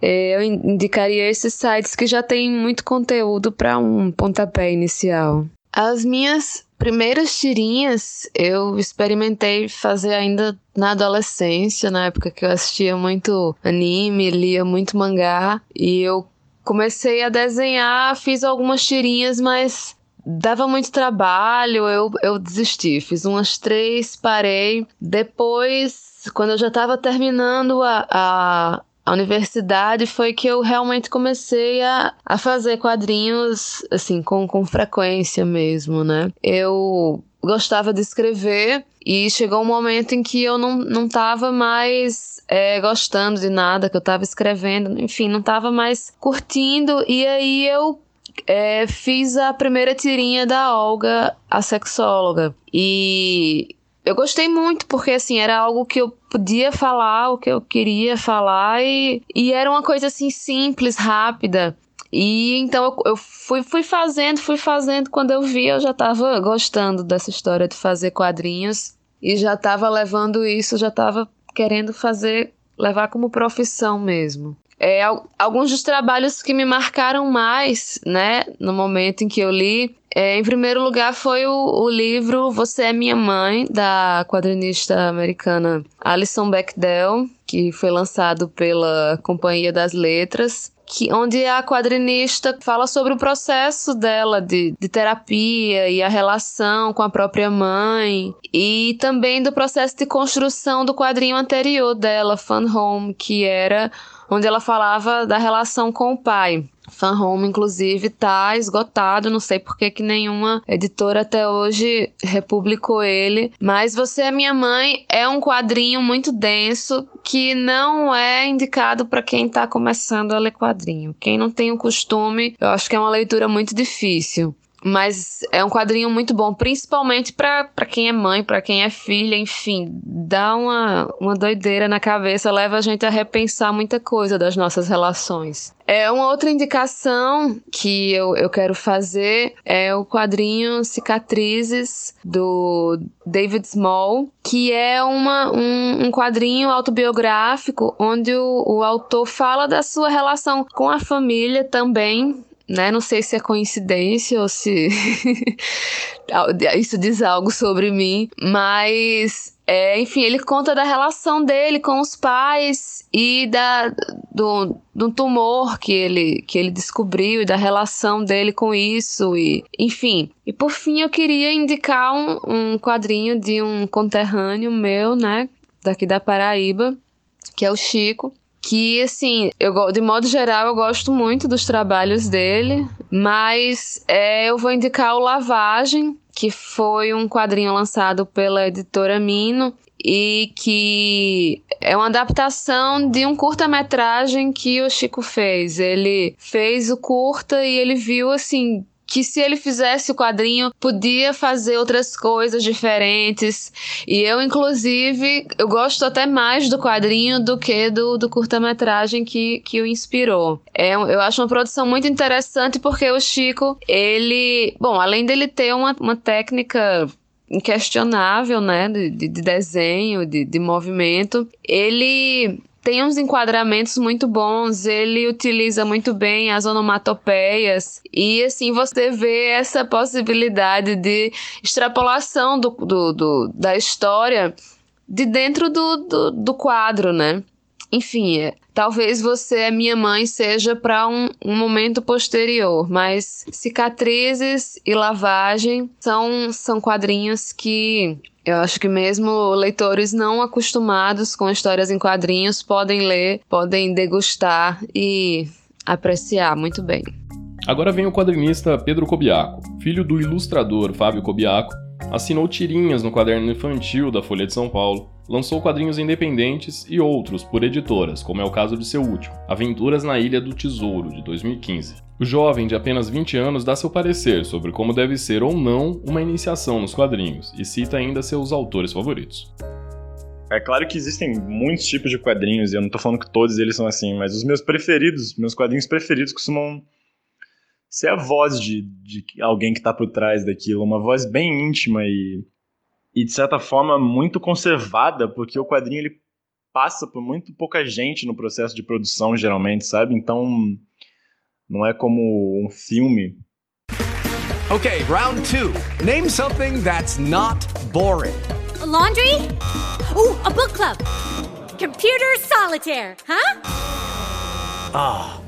é, eu indicaria esses sites que já tem muito conteúdo para um pontapé inicial. As minhas primeiras tirinhas eu experimentei fazer ainda na adolescência, na época que eu assistia muito anime, lia muito mangá, e eu comecei a desenhar, fiz algumas tirinhas, mas dava muito trabalho, eu, eu desisti. Fiz umas três, parei. Depois, quando eu já estava terminando a, a, a universidade foi que eu realmente comecei a, a fazer quadrinhos, assim, com, com frequência mesmo, né? Eu gostava de escrever e chegou um momento em que eu não, não tava mais é, gostando de nada que eu tava escrevendo, enfim, não tava mais curtindo, e aí eu é, fiz a primeira tirinha da Olga, a sexóloga. E eu gostei muito, porque assim, era algo que eu podia falar, o que eu queria falar, e, e era uma coisa assim simples, rápida. E então eu, eu, fui, fui fazendo, fui fazendo. Quando eu vi, eu já estava gostando dessa história de fazer quadrinhos e já estava levando isso, já estava querendo fazer, levar como profissão mesmo. É, alguns dos trabalhos que me marcaram mais, né, no momento em que eu li, é, em primeiro lugar foi o, o, livro Você é Minha Mãe, da quadrinista americana Alison Bechdel, que foi lançado pela Companhia das Letras. Que, onde a quadrinista fala sobre o processo dela de, de terapia e a relação com a própria mãe, e também do processo de construção do quadrinho anterior dela, Fun Home, que era onde ela falava da relação com o pai. Fan Home, inclusive, tá esgotado. Não sei por que, que nenhuma editora até hoje republicou ele. Mas Você é Minha Mãe é um quadrinho muito denso que não é indicado para quem está começando a ler quadrinho. Quem não tem o costume, eu acho que é uma leitura muito difícil. Mas é um quadrinho muito bom, principalmente para quem é mãe, para quem é filha, enfim, dá uma, uma doideira na cabeça, leva a gente a repensar muita coisa das nossas relações. É uma outra indicação que eu, eu quero fazer é o quadrinho Cicatrizes do David Small, que é uma, um, um quadrinho autobiográfico onde o, o autor fala da sua relação com a família também, né? Não sei se é coincidência ou se *laughs* isso diz algo sobre mim, mas é, enfim, ele conta da relação dele com os pais e da, do, do tumor que ele, que ele descobriu e da relação dele com isso. E, enfim, e por fim eu queria indicar um, um quadrinho de um conterrâneo meu, né, daqui da Paraíba, que é o Chico, que assim, eu de modo geral eu gosto muito dos trabalhos dele, mas é, eu vou indicar o Lavagem, que foi um quadrinho lançado pela editora Mino e que é uma adaptação de um curta-metragem que o Chico fez. Ele fez o curta e ele viu assim que se ele fizesse o quadrinho, podia fazer outras coisas diferentes. E eu, inclusive, eu gosto até mais do quadrinho do que do, do curta-metragem que, que o inspirou. É, eu acho uma produção muito interessante porque o Chico, ele. Bom, além dele ter uma, uma técnica inquestionável, né, de, de desenho, de, de movimento, ele tem uns enquadramentos muito bons, ele utiliza muito bem as onomatopeias e assim você vê essa possibilidade de extrapolação do, do, do da história de dentro do, do, do quadro, né? Enfim, é, talvez você é minha mãe seja para um, um momento posterior, mas cicatrizes e lavagem são, são quadrinhos que eu acho que mesmo leitores não acostumados com histórias em quadrinhos podem ler, podem degustar e apreciar muito bem. Agora vem o quadrinista Pedro Cobiaco, filho do ilustrador Fábio Cobiaco, Assinou tirinhas no caderno infantil da Folha de São Paulo, lançou quadrinhos independentes e outros por editoras, como é o caso de seu último, Aventuras na Ilha do Tesouro, de 2015. O jovem de apenas 20 anos dá seu parecer sobre como deve ser ou não uma iniciação nos quadrinhos e cita ainda seus autores favoritos. É claro que existem muitos tipos de quadrinhos, e eu não tô falando que todos eles são assim, mas os meus preferidos, meus quadrinhos preferidos costumam ser a voz de, de alguém que tá por trás daquilo, uma voz bem íntima e, e de certa forma muito conservada, porque o quadrinho ele passa por muito pouca gente no processo de produção, geralmente, sabe? Então, não é como um filme. Okay, round two. Name something that's not boring. A laundry? Ooh, a book club. Computer solitaire, huh? Ah, oh,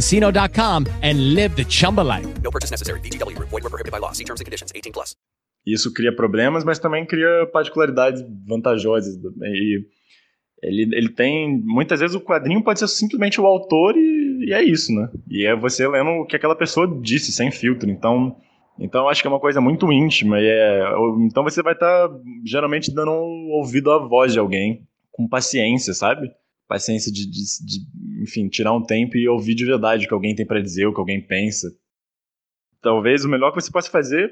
chumbacasino.com and live the Chumba life. No purchase necessary. VGW, void, were prohibited by law. See terms and conditions 18 plus. Isso cria problemas, mas também cria particularidades vantajosas. E ele, ele tem. Muitas vezes o quadrinho pode ser simplesmente o autor e, e é isso, né? E é você lendo o que aquela pessoa disse, sem filtro. Então. Então acho que é uma coisa muito íntima e é, então você vai estar tá, geralmente dando um ouvido à voz de alguém com paciência, sabe? Paciência de, de, de, enfim, tirar um tempo e ouvir de verdade o que alguém tem para dizer, o que alguém pensa. Talvez o melhor que você possa fazer,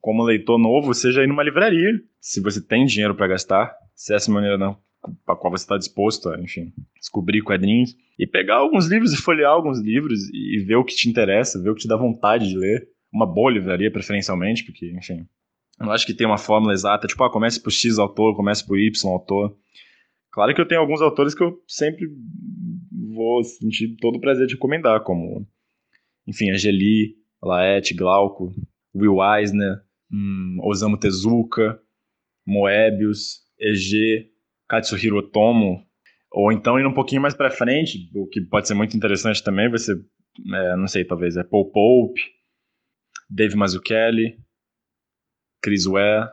como leitor novo, seja ir numa livraria, se você tem dinheiro para gastar, se essa maneira não para qual você está disposto a, enfim, descobrir quadrinhos e pegar alguns livros e folhear alguns livros e ver o que te interessa, ver o que te dá vontade de ler uma boa livraria, preferencialmente, porque, enfim, eu não acho que tem uma fórmula exata, tipo, ah, comece por X autor, comece por Y autor. Claro que eu tenho alguns autores que eu sempre vou sentir todo o prazer de recomendar, como, enfim, Angeli, Laet, Glauco, Will Eisner, hum, Osamu Tezuka, Moebius, EG, Katsuhiro Otomo, ou então indo um pouquinho mais para frente, o que pode ser muito interessante também, vai ser, é, não sei, talvez é Paul Pope, Dave Mazzucchelli, Chris Ware,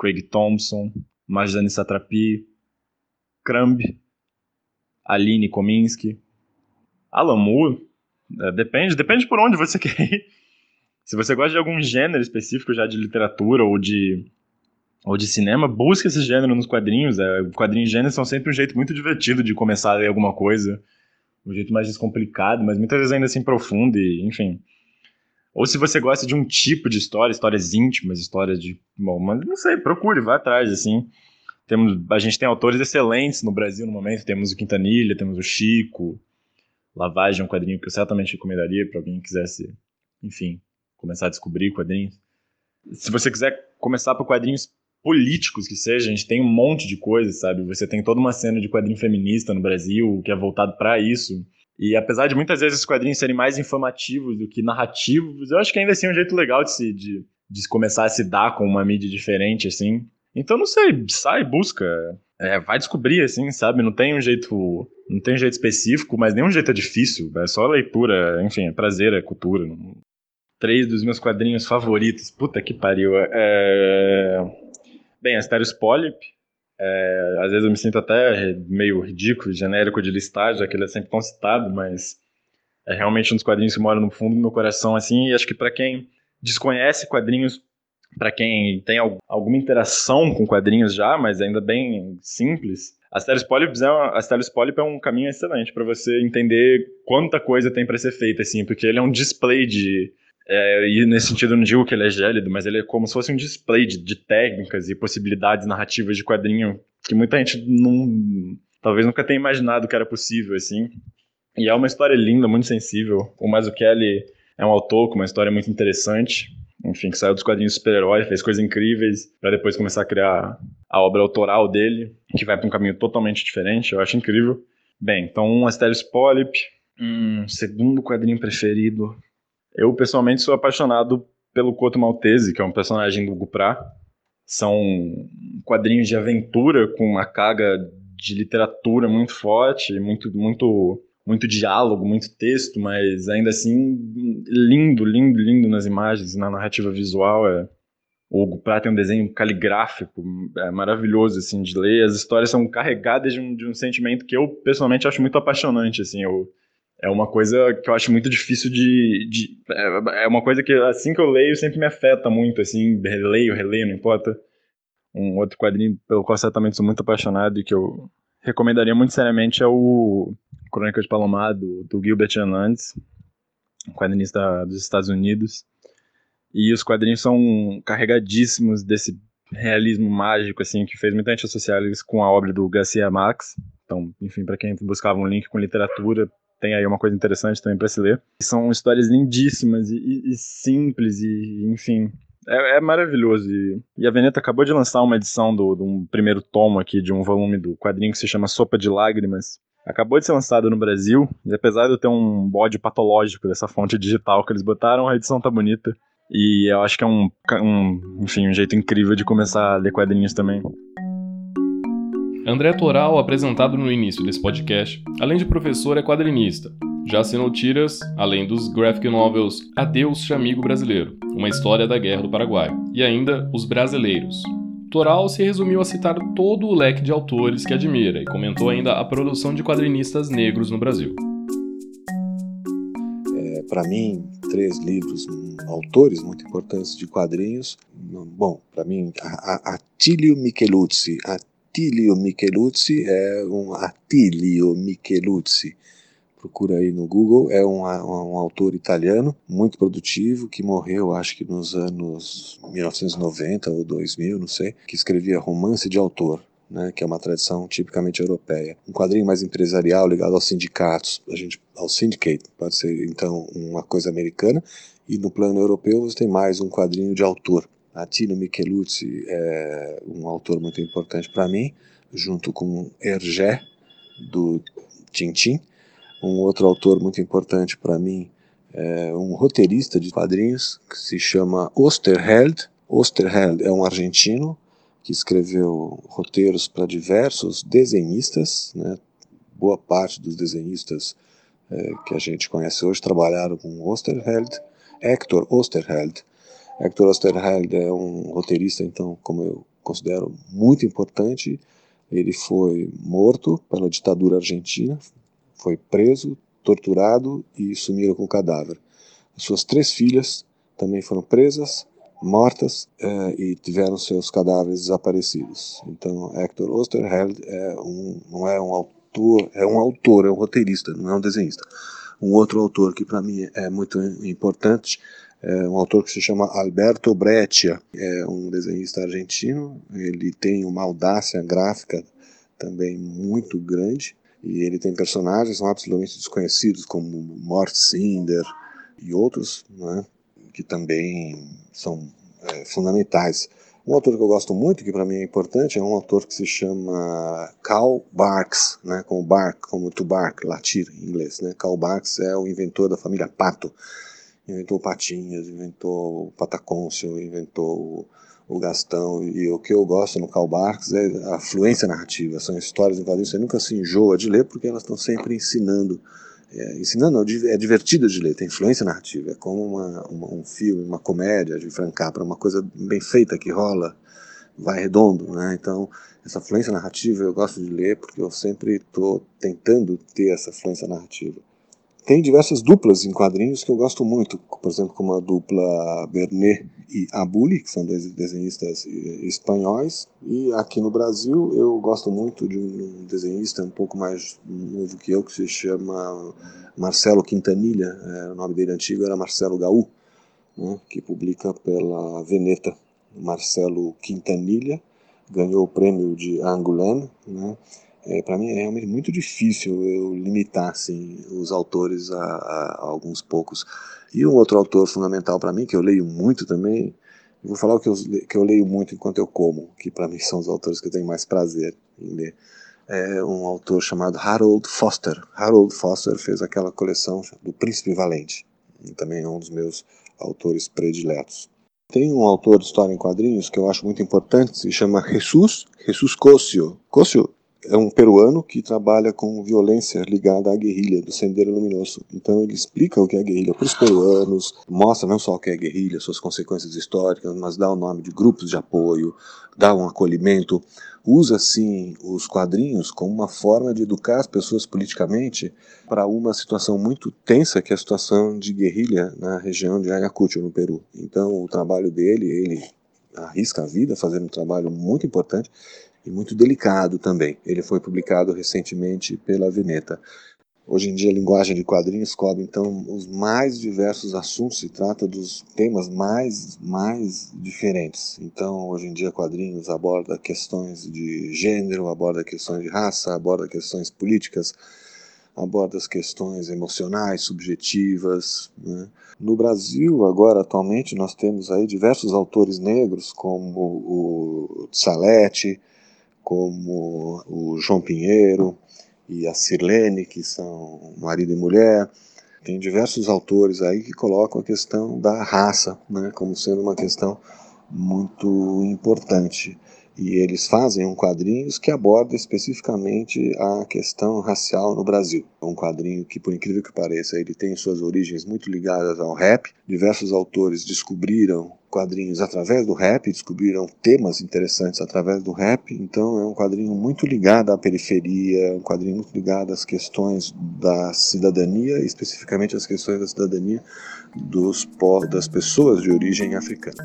Craig Thompson, Marjane Satrapi, Crumb, Aline Kominsky, Alan Moore, é, depende, depende por onde você *laughs* quer ir. Se você gosta de algum gênero específico já de literatura ou de, ou de cinema, busque esse gênero nos quadrinhos. É, quadrinhos gêneros são sempre um jeito muito divertido de começar a ler alguma coisa. Um jeito mais descomplicado, mas muitas vezes ainda assim profundo e, enfim... Ou se você gosta de um tipo de história, histórias íntimas, histórias de. Bom, mas não sei, procure, vá atrás, assim. Temos, a gente tem autores excelentes no Brasil no momento. Temos o Quintanilha, temos o Chico. Lavagem é um quadrinho que eu certamente recomendaria para alguém que quisesse, enfim, começar a descobrir quadrinhos. Se você quiser começar por quadrinhos políticos que seja, a gente tem um monte de coisas, sabe? Você tem toda uma cena de quadrinho feminista no Brasil que é voltado para isso. E apesar de muitas vezes os quadrinhos serem mais informativos do que narrativos, eu acho que ainda assim é um jeito legal de se de, de começar a se dar com uma mídia diferente, assim. Então não sei, sai, busca. É, vai descobrir, assim, sabe? Não tem um jeito. Não tem um jeito específico, mas nenhum jeito é difícil. É só leitura, enfim, é prazer, é cultura. Três dos meus quadrinhos favoritos. Puta que pariu. É... Bem, Asterios Polyp, é, às vezes eu me sinto até meio ridículo, genérico de listar, já que ele é sempre tão citado, mas é realmente um dos quadrinhos que mora no fundo do meu coração, assim, e acho que para quem desconhece quadrinhos, para quem tem alguma interação com quadrinhos já, mas ainda bem simples, Asterios Polyps é, Asterios Polyp é um caminho excelente para você entender quanta coisa tem para ser feita, assim, porque ele é um display de é, e nesse sentido eu não digo que ele é gélido, mas ele é como se fosse um display de, de técnicas e possibilidades narrativas de quadrinho que muita gente não, talvez nunca tenha imaginado que era possível, assim. E é uma história linda, muito sensível. O Mazzucchelli é um autor com uma história muito interessante. Enfim, que saiu dos quadrinhos super-herói, fez coisas incríveis, para depois começar a criar a obra autoral dele, que vai para um caminho totalmente diferente, eu acho incrível. Bem, então um Asterios Polyp, um segundo quadrinho preferido. Eu pessoalmente sou apaixonado pelo Coto Maltese, que é um personagem do Guprá. São quadrinhos de aventura com uma carga de literatura muito forte, muito muito muito diálogo, muito texto, mas ainda assim lindo, lindo, lindo nas imagens, na narrativa visual. É... O Hugo Pratt tem um desenho caligráfico é maravilhoso assim de ler. As histórias são carregadas de um, de um sentimento que eu pessoalmente acho muito apaixonante. Assim, eu, é uma coisa que eu acho muito difícil de, de, é, é uma coisa que assim que eu leio sempre me afeta muito. Assim, releio, releio, não importa. Um outro quadrinho pelo qual certamente sou muito apaixonado e que eu recomendaria muito seriamente é o Crônica de Palomar, do, do Gilbert Hernandes, um quadrinista dos Estados Unidos. E os quadrinhos são carregadíssimos desse realismo mágico, assim, que fez muita gente associar eles com a obra do Garcia Marques. Então, enfim, para quem buscava um link com literatura, tem aí uma coisa interessante também para se ler. São histórias lindíssimas e, e, e simples e, enfim, é, é maravilhoso. E, e, a Veneta acabou de lançar uma edição do, de um primeiro tomo aqui, de um volume do quadrinho que se chama Sopa de Lágrimas. Acabou de ser lançado no Brasil, e apesar de eu ter um bode patológico dessa fonte digital que eles botaram, a edição tá bonita. E eu acho que é um, um, enfim, um jeito incrível de começar a ler quadrinhos também. André Toral, apresentado no início desse podcast, além de professor, é quadrinista. Já assinou tiras, além dos graphic novels Adeus Chamigo Brasileiro, uma história da Guerra do Paraguai, e ainda Os Brasileiros. Toral se resumiu a citar todo o leque de autores que admira e comentou ainda a produção de quadrinistas negros no Brasil. É, Para mim, três livros, autores muito importantes de quadrinhos. Bom, para mim, Attilio Micheluzzi. Attilio Micheluzzi é um Attilio Micheluzzi procura aí no Google, é um, um, autor italiano muito produtivo que morreu, acho que nos anos 1990 ou 2000, não sei, que escrevia romance de autor. Né, que é uma tradição tipicamente europeia. Um quadrinho mais empresarial ligado aos sindicatos, a gente, ao syndicate, pode ser então uma coisa americana, e no plano europeu você tem mais um quadrinho de autor. Attilo Micheluzzi é um autor muito importante para mim, junto com Hergé, do Tintin, um outro autor muito importante para mim é um roteirista de quadrinhos que se chama Osterheld. Osterheld é um argentino que escreveu roteiros para diversos desenhistas, né? boa parte dos desenhistas é, que a gente conhece hoje trabalharam com Osterheld, Hector Osterheld. Hector Osterheld é um roteirista, então, como eu considero, muito importante. Ele foi morto pela ditadura argentina, foi preso, torturado e sumiram com o cadáver. As suas três filhas também foram presas, mortas eh, e tiveram seus cadáveres desaparecidos. Então, Hector Osterheld é um, não é um autor, é um autor, é um roteirista, não é um desenhista. Um outro autor que para mim é muito importante é um autor que se chama Alberto Breccia, é um desenhista argentino. Ele tem uma audácia gráfica também muito grande e ele tem personagens absolutamente desconhecidos, como Mort Cinder e outros, né, que também são é, fundamentais. Um autor que eu gosto muito, que para mim é importante, é um autor que se chama Karl Barks, né, como bark, como to bark, latir em inglês. Né? Karl Barks é o inventor da família Pato. Inventou Patinhas, inventou o Patacôncio, inventou o Gastão. E o que eu gosto no Karl Barks é a fluência narrativa. São histórias em quadrinhos que você nunca se enjoa de ler porque elas estão sempre ensinando. É, ensinando, é divertido de ler, tem influência narrativa. É como uma, uma, um filme, uma comédia de Frank Capra, uma coisa bem feita que rola, vai redondo. Né? Então, essa fluência narrativa eu gosto de ler porque eu sempre estou tentando ter essa fluência narrativa. Tem diversas duplas em quadrinhos que eu gosto muito, por exemplo, como a dupla Bernet e Abuli, que são dois desenhistas eh, espanhóis. E aqui no Brasil eu gosto muito de um desenhista um pouco mais novo que eu, que se chama Marcelo Quintanilha. É, o nome dele antigo era Marcelo Gaú, né, que publica pela Veneta. Marcelo Quintanilha ganhou o prêmio de Angoulême, né, É, para mim é realmente muito difícil eu limitar assim, os autores a, a, a alguns poucos. E um outro autor fundamental para mim, que eu leio muito também, vou falar o que eu, que eu leio muito enquanto eu como, que para mim são os autores que eu tenho mais prazer em ler. É um autor chamado Harold Foster. Harold Foster fez aquela coleção do Príncipe Valente. E também é um dos meus autores prediletos. Tem um autor de história em quadrinhos que eu acho muito importante, se chama Jesus, Jesus Cosio. Cosio é um peruano que trabalha com violência ligada à guerrilha do Sendeiro Luminoso. Então ele explica o que é guerrilha para os peruanos, mostra não só o que é guerrilha, suas consequências históricas, mas dá o nome de grupos de apoio, dá um acolhimento, usa sim os quadrinhos como uma forma de educar as pessoas politicamente para uma situação muito tensa que é a situação de guerrilha na região de Ayacucho, no Peru. Então o trabalho dele, ele arrisca a vida fazendo um trabalho muito importante e muito delicado também. Ele foi publicado recentemente pela Veneta. Hoje em dia, a linguagem de quadrinhos cobre então os mais diversos assuntos, se trata dos temas mais mais diferentes. Então, hoje em dia, quadrinhos aborda questões de gênero, aborda questões de raça, aborda questões políticas, aborda as questões emocionais, subjetivas. Né? No Brasil, agora, atualmente, nós temos aí diversos autores negros, como o Salete, como o João Pinheiro e a Sirlene, que são marido e mulher. Tem diversos autores aí que colocam a questão da raça né, como sendo uma questão muito importante e eles fazem um quadrinhos que aborda especificamente a questão racial no Brasil. É um quadrinho que, por incrível que pareça, ele tem suas origens muito ligadas ao rap. Diversos autores descobriram quadrinhos através do rap, descobriram temas interessantes através do rap. Então é um quadrinho muito ligado à periferia, um quadrinho muito ligado às questões da cidadania, especificamente às questões da cidadania dos das pessoas de origem africana.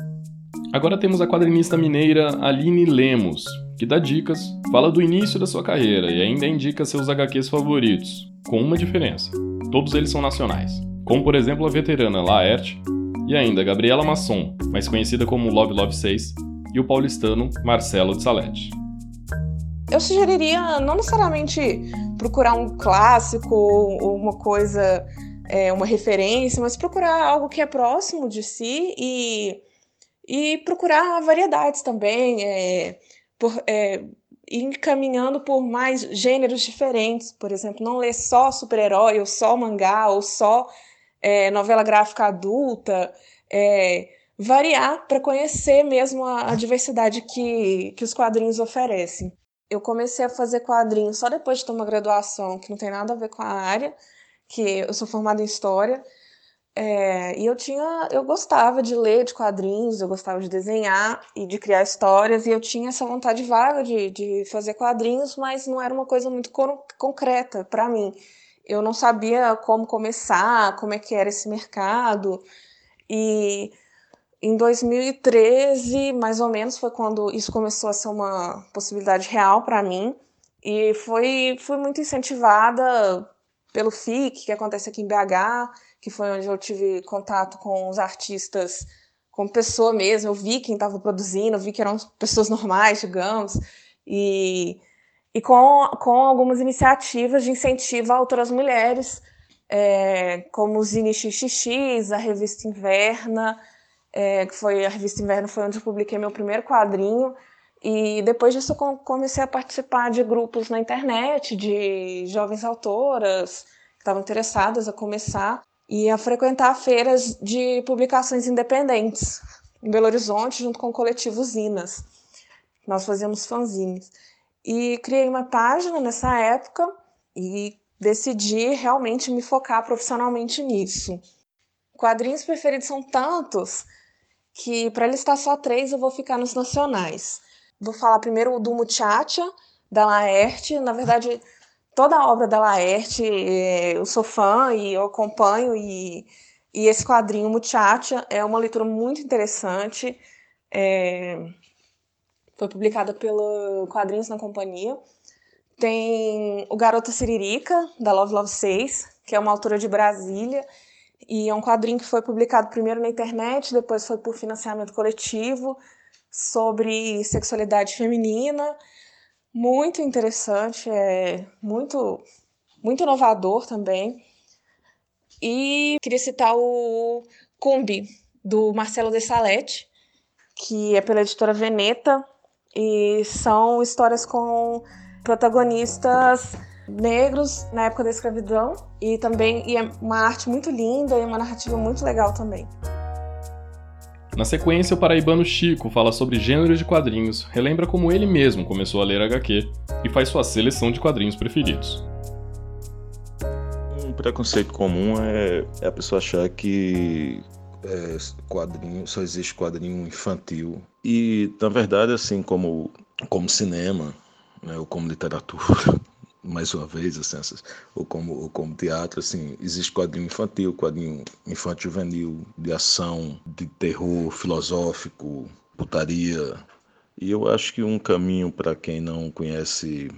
Agora temos a quadrinista mineira Aline Lemos, que dá dicas, fala do início da sua carreira e ainda indica seus HQs favoritos, com uma diferença: todos eles são nacionais, como por exemplo a veterana Laerte e ainda Gabriela Masson, mais conhecida como Love Love 6, e o paulistano Marcelo de Salete. Eu sugeriria não necessariamente procurar um clássico ou uma coisa, é, uma referência, mas procurar algo que é próximo de si e e procurar variedades também, é, por, é, ir caminhando por mais gêneros diferentes, por exemplo, não ler só super-herói, ou só mangá, ou só é, novela gráfica adulta, é, variar para conhecer mesmo a, a, diversidade que, que os quadrinhos oferecem. Eu comecei a fazer quadrinhos só depois de ter uma graduação que não tem nada a ver com a área, que eu sou formada em História, é, e eu tinha, eu gostava de ler de quadrinhos, eu gostava de desenhar e de criar histórias, e eu tinha essa vontade vaga de, de fazer quadrinhos, mas não era uma coisa muito concreta para mim. Eu não sabia como começar, como é que era esse mercado. E em 2013, mais ou menos, foi quando isso começou a ser uma possibilidade real para mim. E foi, fui muito incentivada pelo FIC, que acontece aqui em BH, que foi onde eu tive contato com os artistas como pessoa mesmo. Eu vi quem estava produzindo, vi que eram pessoas normais, digamos, e, e com, com algumas iniciativas de incentivo a autoras mulheres, é, como o Zine XXX, a revista Inverna, é, que foi a revista Inverno foi onde eu publiquei meu primeiro quadrinho. E depois disso eu comecei a participar de grupos na internet de jovens autoras que estavam interessadas a começar e a frequentar feiras de publicações independentes em Belo Horizonte, junto com o coletivo Zinas. Nós fazíamos fanzines. E criei uma página nessa época e decidi realmente me focar profissionalmente nisso. Quadrinhos preferidos são tantos que, para listar só três, eu vou ficar nos nacionais. Vou falar primeiro do Muchacha, da Laerte. Na verdade, toda a obra da Laerte, é, eu sou fã e eu acompanho, e, e esse quadrinho, Muchacha, é uma leitura muito interessante. É, foi publicada pelo Quadrinhos na Companhia. Tem o Garota Siririca, da Love Love 6, que é uma autora de Brasília, e é um quadrinho que foi publicado primeiro na internet, depois foi por financiamento coletivo, sobre sexualidade feminina. muito interessante, é muito, muito inovador também. E queria citar o Cumbi, do Marcelo de Salete, que é pela editora Veneta, e são histórias com protagonistas negros na época da escravidão e também e é uma arte muito linda e uma narrativa muito legal também. Na sequência, o paraibano Chico fala sobre gêneros de quadrinhos, relembra como ele mesmo começou a ler HQ e faz sua seleção de quadrinhos preferidos. Um preconceito comum é, é a pessoa achar que é, quadrinho, só existe quadrinho infantil. E, na verdade, assim como, como cinema, né, ou como literatura, *laughs* mais uma vez, assim, ou, como, ou como teatro, assim, existe quadrinho infantil, quadrinho infantil juvenil, de ação, de terror filosófico, putaria. E eu acho que um caminho para quem não conhece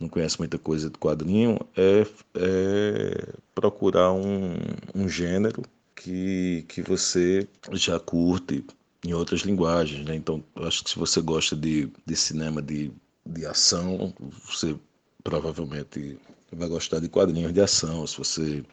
não conhece muita coisa de quadrinho é, é procurar um, um gênero que, que você já curte em outras linguagens, né? Então, acho que se você gosta de, de cinema de, de ação, você provavelmente vai gostar de quadrinhos de ação. Se você,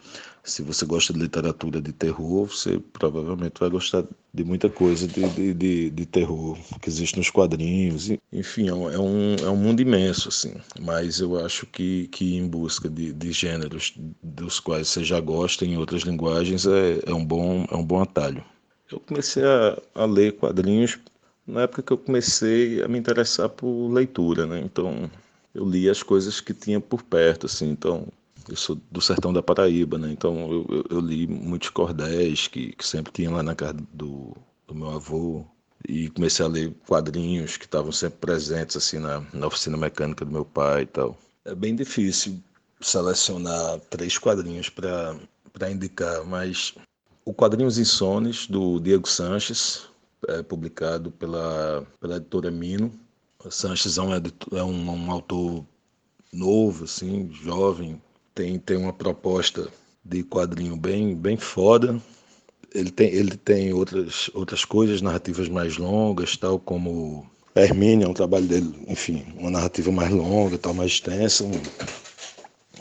se você gosta de literatura de terror, você provavelmente vai gostar de muita coisa de, de, de, de terror que existe nos quadrinhos. Enfim, é um, é um mundo imenso, assim. Mas eu acho que, que em busca de, de gêneros dos quais você já gosta em outras linguagens é, é, um, bom, é um bom atalho. Eu comecei a, a ler quadrinhos na época que eu comecei a me interessar por leitura, né? Então, eu li as coisas que tinha por perto, assim. Então, eu sou do sertão da Paraíba, né? Então, eu, eu, eu li muitos cordéis que, que sempre tinha lá na casa do, do meu avô. E comecei a ler quadrinhos que estavam sempre presentes, assim, na, na oficina mecânica do meu pai e tal. É bem difícil selecionar três quadrinhos para indicar, mas o Quadrinhos Insones, do Diego Sanches, é publicado pela, pela editora Mino, Sanches é um, é um, um autor novo, assim, jovem, tem, tem uma proposta de quadrinho bem, bem foda. Ele tem, ele tem outras, outras coisas, narrativas mais longas, tal como Hermínio, é um trabalho dele, enfim, uma narrativa mais longa, tal, mais extensa, um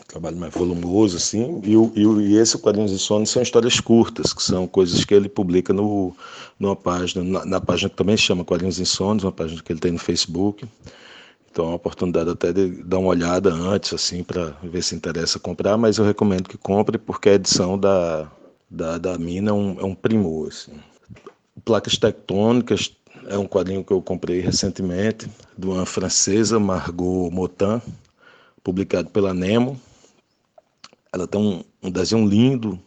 trabalho mais volumoso, assim. E, o, e, e esse Quadrinhos de Sono são histórias curtas, que são coisas que ele publica no, numa página, na, na, página que também se chama Quadrinhos Insônios, uma página que ele tem no Facebook. Então é uma oportunidade até de dar uma olhada antes, assim, para ver se interessa comprar, mas eu recomendo que compre porque a edição da, da, da Mina é um, é um primor. Assim. Placas Tectônicas é um quadrinho que eu comprei recentemente, de uma francesa, Margot Motin, publicado pela Nemo. Ela tem um, um desenho lindo,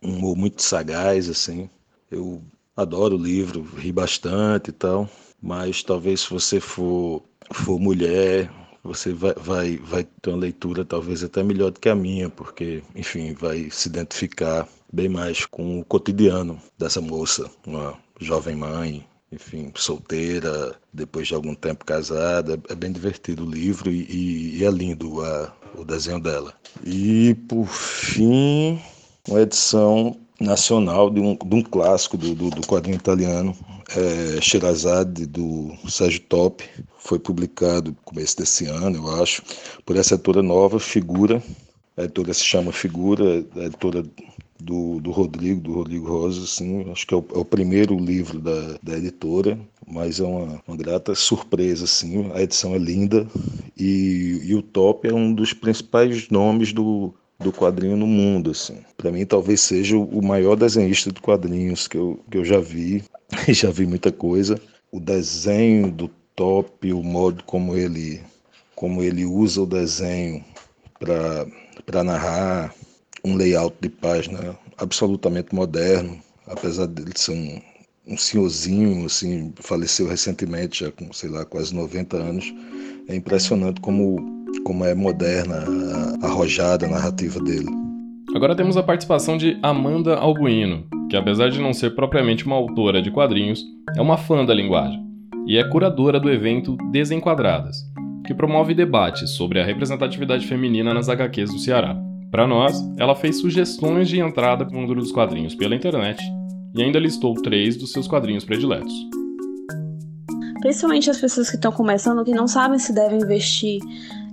um humor muito sagaz, assim. Eu adoro o livro, ri bastante e tal, mas talvez se você for, for mulher, você vai, vai, vai ter uma leitura talvez até melhor do que a minha, porque, enfim, vai se identificar bem mais com o cotidiano dessa moça, uma jovem mãe, enfim, solteira, depois de algum tempo casada. É bem divertido o livro e, e é lindo a, o desenho dela. E, por fim, uma edição nacional de um, de um clássico do, do, do, quadrinho italiano, é, Sherazade, do Sérgio Top. Foi publicado no começo desse ano, eu acho, por essa editora nova, Figura. A editora se chama Figura, a editora do, do Rodrigo, do Rodrigo Rosa, assim, acho que é o, é o primeiro livro da, da editora, mas é uma, uma grata surpresa, assim, a edição é linda e, e o Top é um dos principais nomes do, do quadrinho no mundo, assim. Para mim, talvez seja o maior desenhista de quadrinhos que eu, que eu já vi, *laughs* e já vi muita coisa. O desenho do Top, o modo como ele, como ele usa o desenho para narrar, um layout de página absolutamente moderno, apesar dele ser um, um senhorzinho, assim, faleceu recentemente, já com, sei lá, quase 90 anos. É impressionante como como é moderna, arrojada a narrativa dele. Agora temos a participação de Amanda Albuino, que apesar de não ser propriamente uma autora de quadrinhos, é uma fã da linguagem e é curadora do evento Desenquadradas, que promove debates sobre a representatividade feminina nas HQs do Ceará. Para nós, ela fez sugestões de entrada para o mundo dos quadrinhos pela internet e ainda listou três dos seus quadrinhos prediletos. principalmente as pessoas que estão começando, que não sabem se devem investir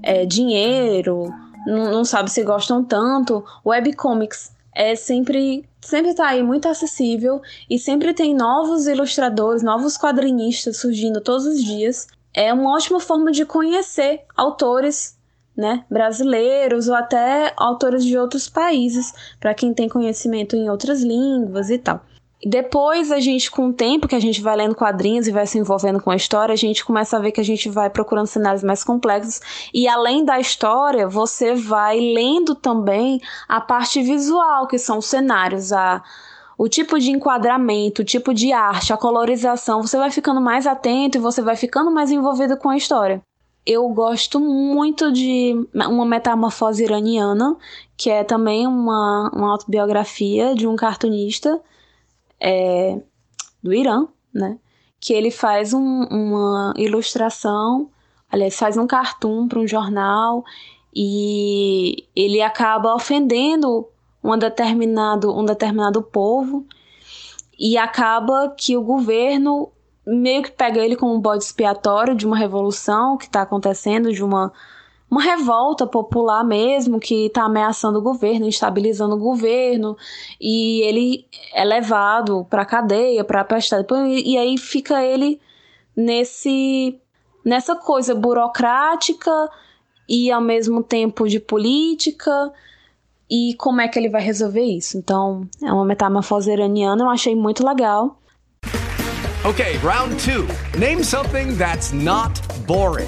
é, dinheiro, não, sabem se gostam tanto, webcomics é sempre sempre está aí muito acessível e sempre tem novos ilustradores, novos quadrinistas surgindo todos os dias. É uma ótima forma de conhecer autores né, brasileiros ou até autores de outros países, para quem tem conhecimento em outras línguas e tal. Depois a gente, com o tempo que a gente vai lendo quadrinhos e vai se envolvendo com a história, a gente começa a ver que a gente vai procurando cenários mais complexos. E além da história, você vai lendo também a parte visual, que são os cenários, a, o tipo de enquadramento, o tipo de arte, a colorização. Você vai ficando mais atento e você vai ficando mais envolvido com a história. Eu gosto muito de uma metamorfose iraniana, que é também uma, uma autobiografia de um cartunista é, do Irã, né? Que ele faz um, uma ilustração, aliás, faz um cartoon para um jornal e ele acaba ofendendo um determinado, um determinado povo e acaba que o governo meio que pega ele como um bode expiatório de uma revolução que está acontecendo, de uma uma revolta popular mesmo que está ameaçando o governo, instabilizando o governo, e ele é levado para cadeia para prestar e aí fica ele nesse nessa coisa burocrática e ao mesmo tempo de política e como é que ele vai resolver isso. Então, é uma metamorfose iraniana, eu achei muito legal. Okay, round 2. Name something that's not boring.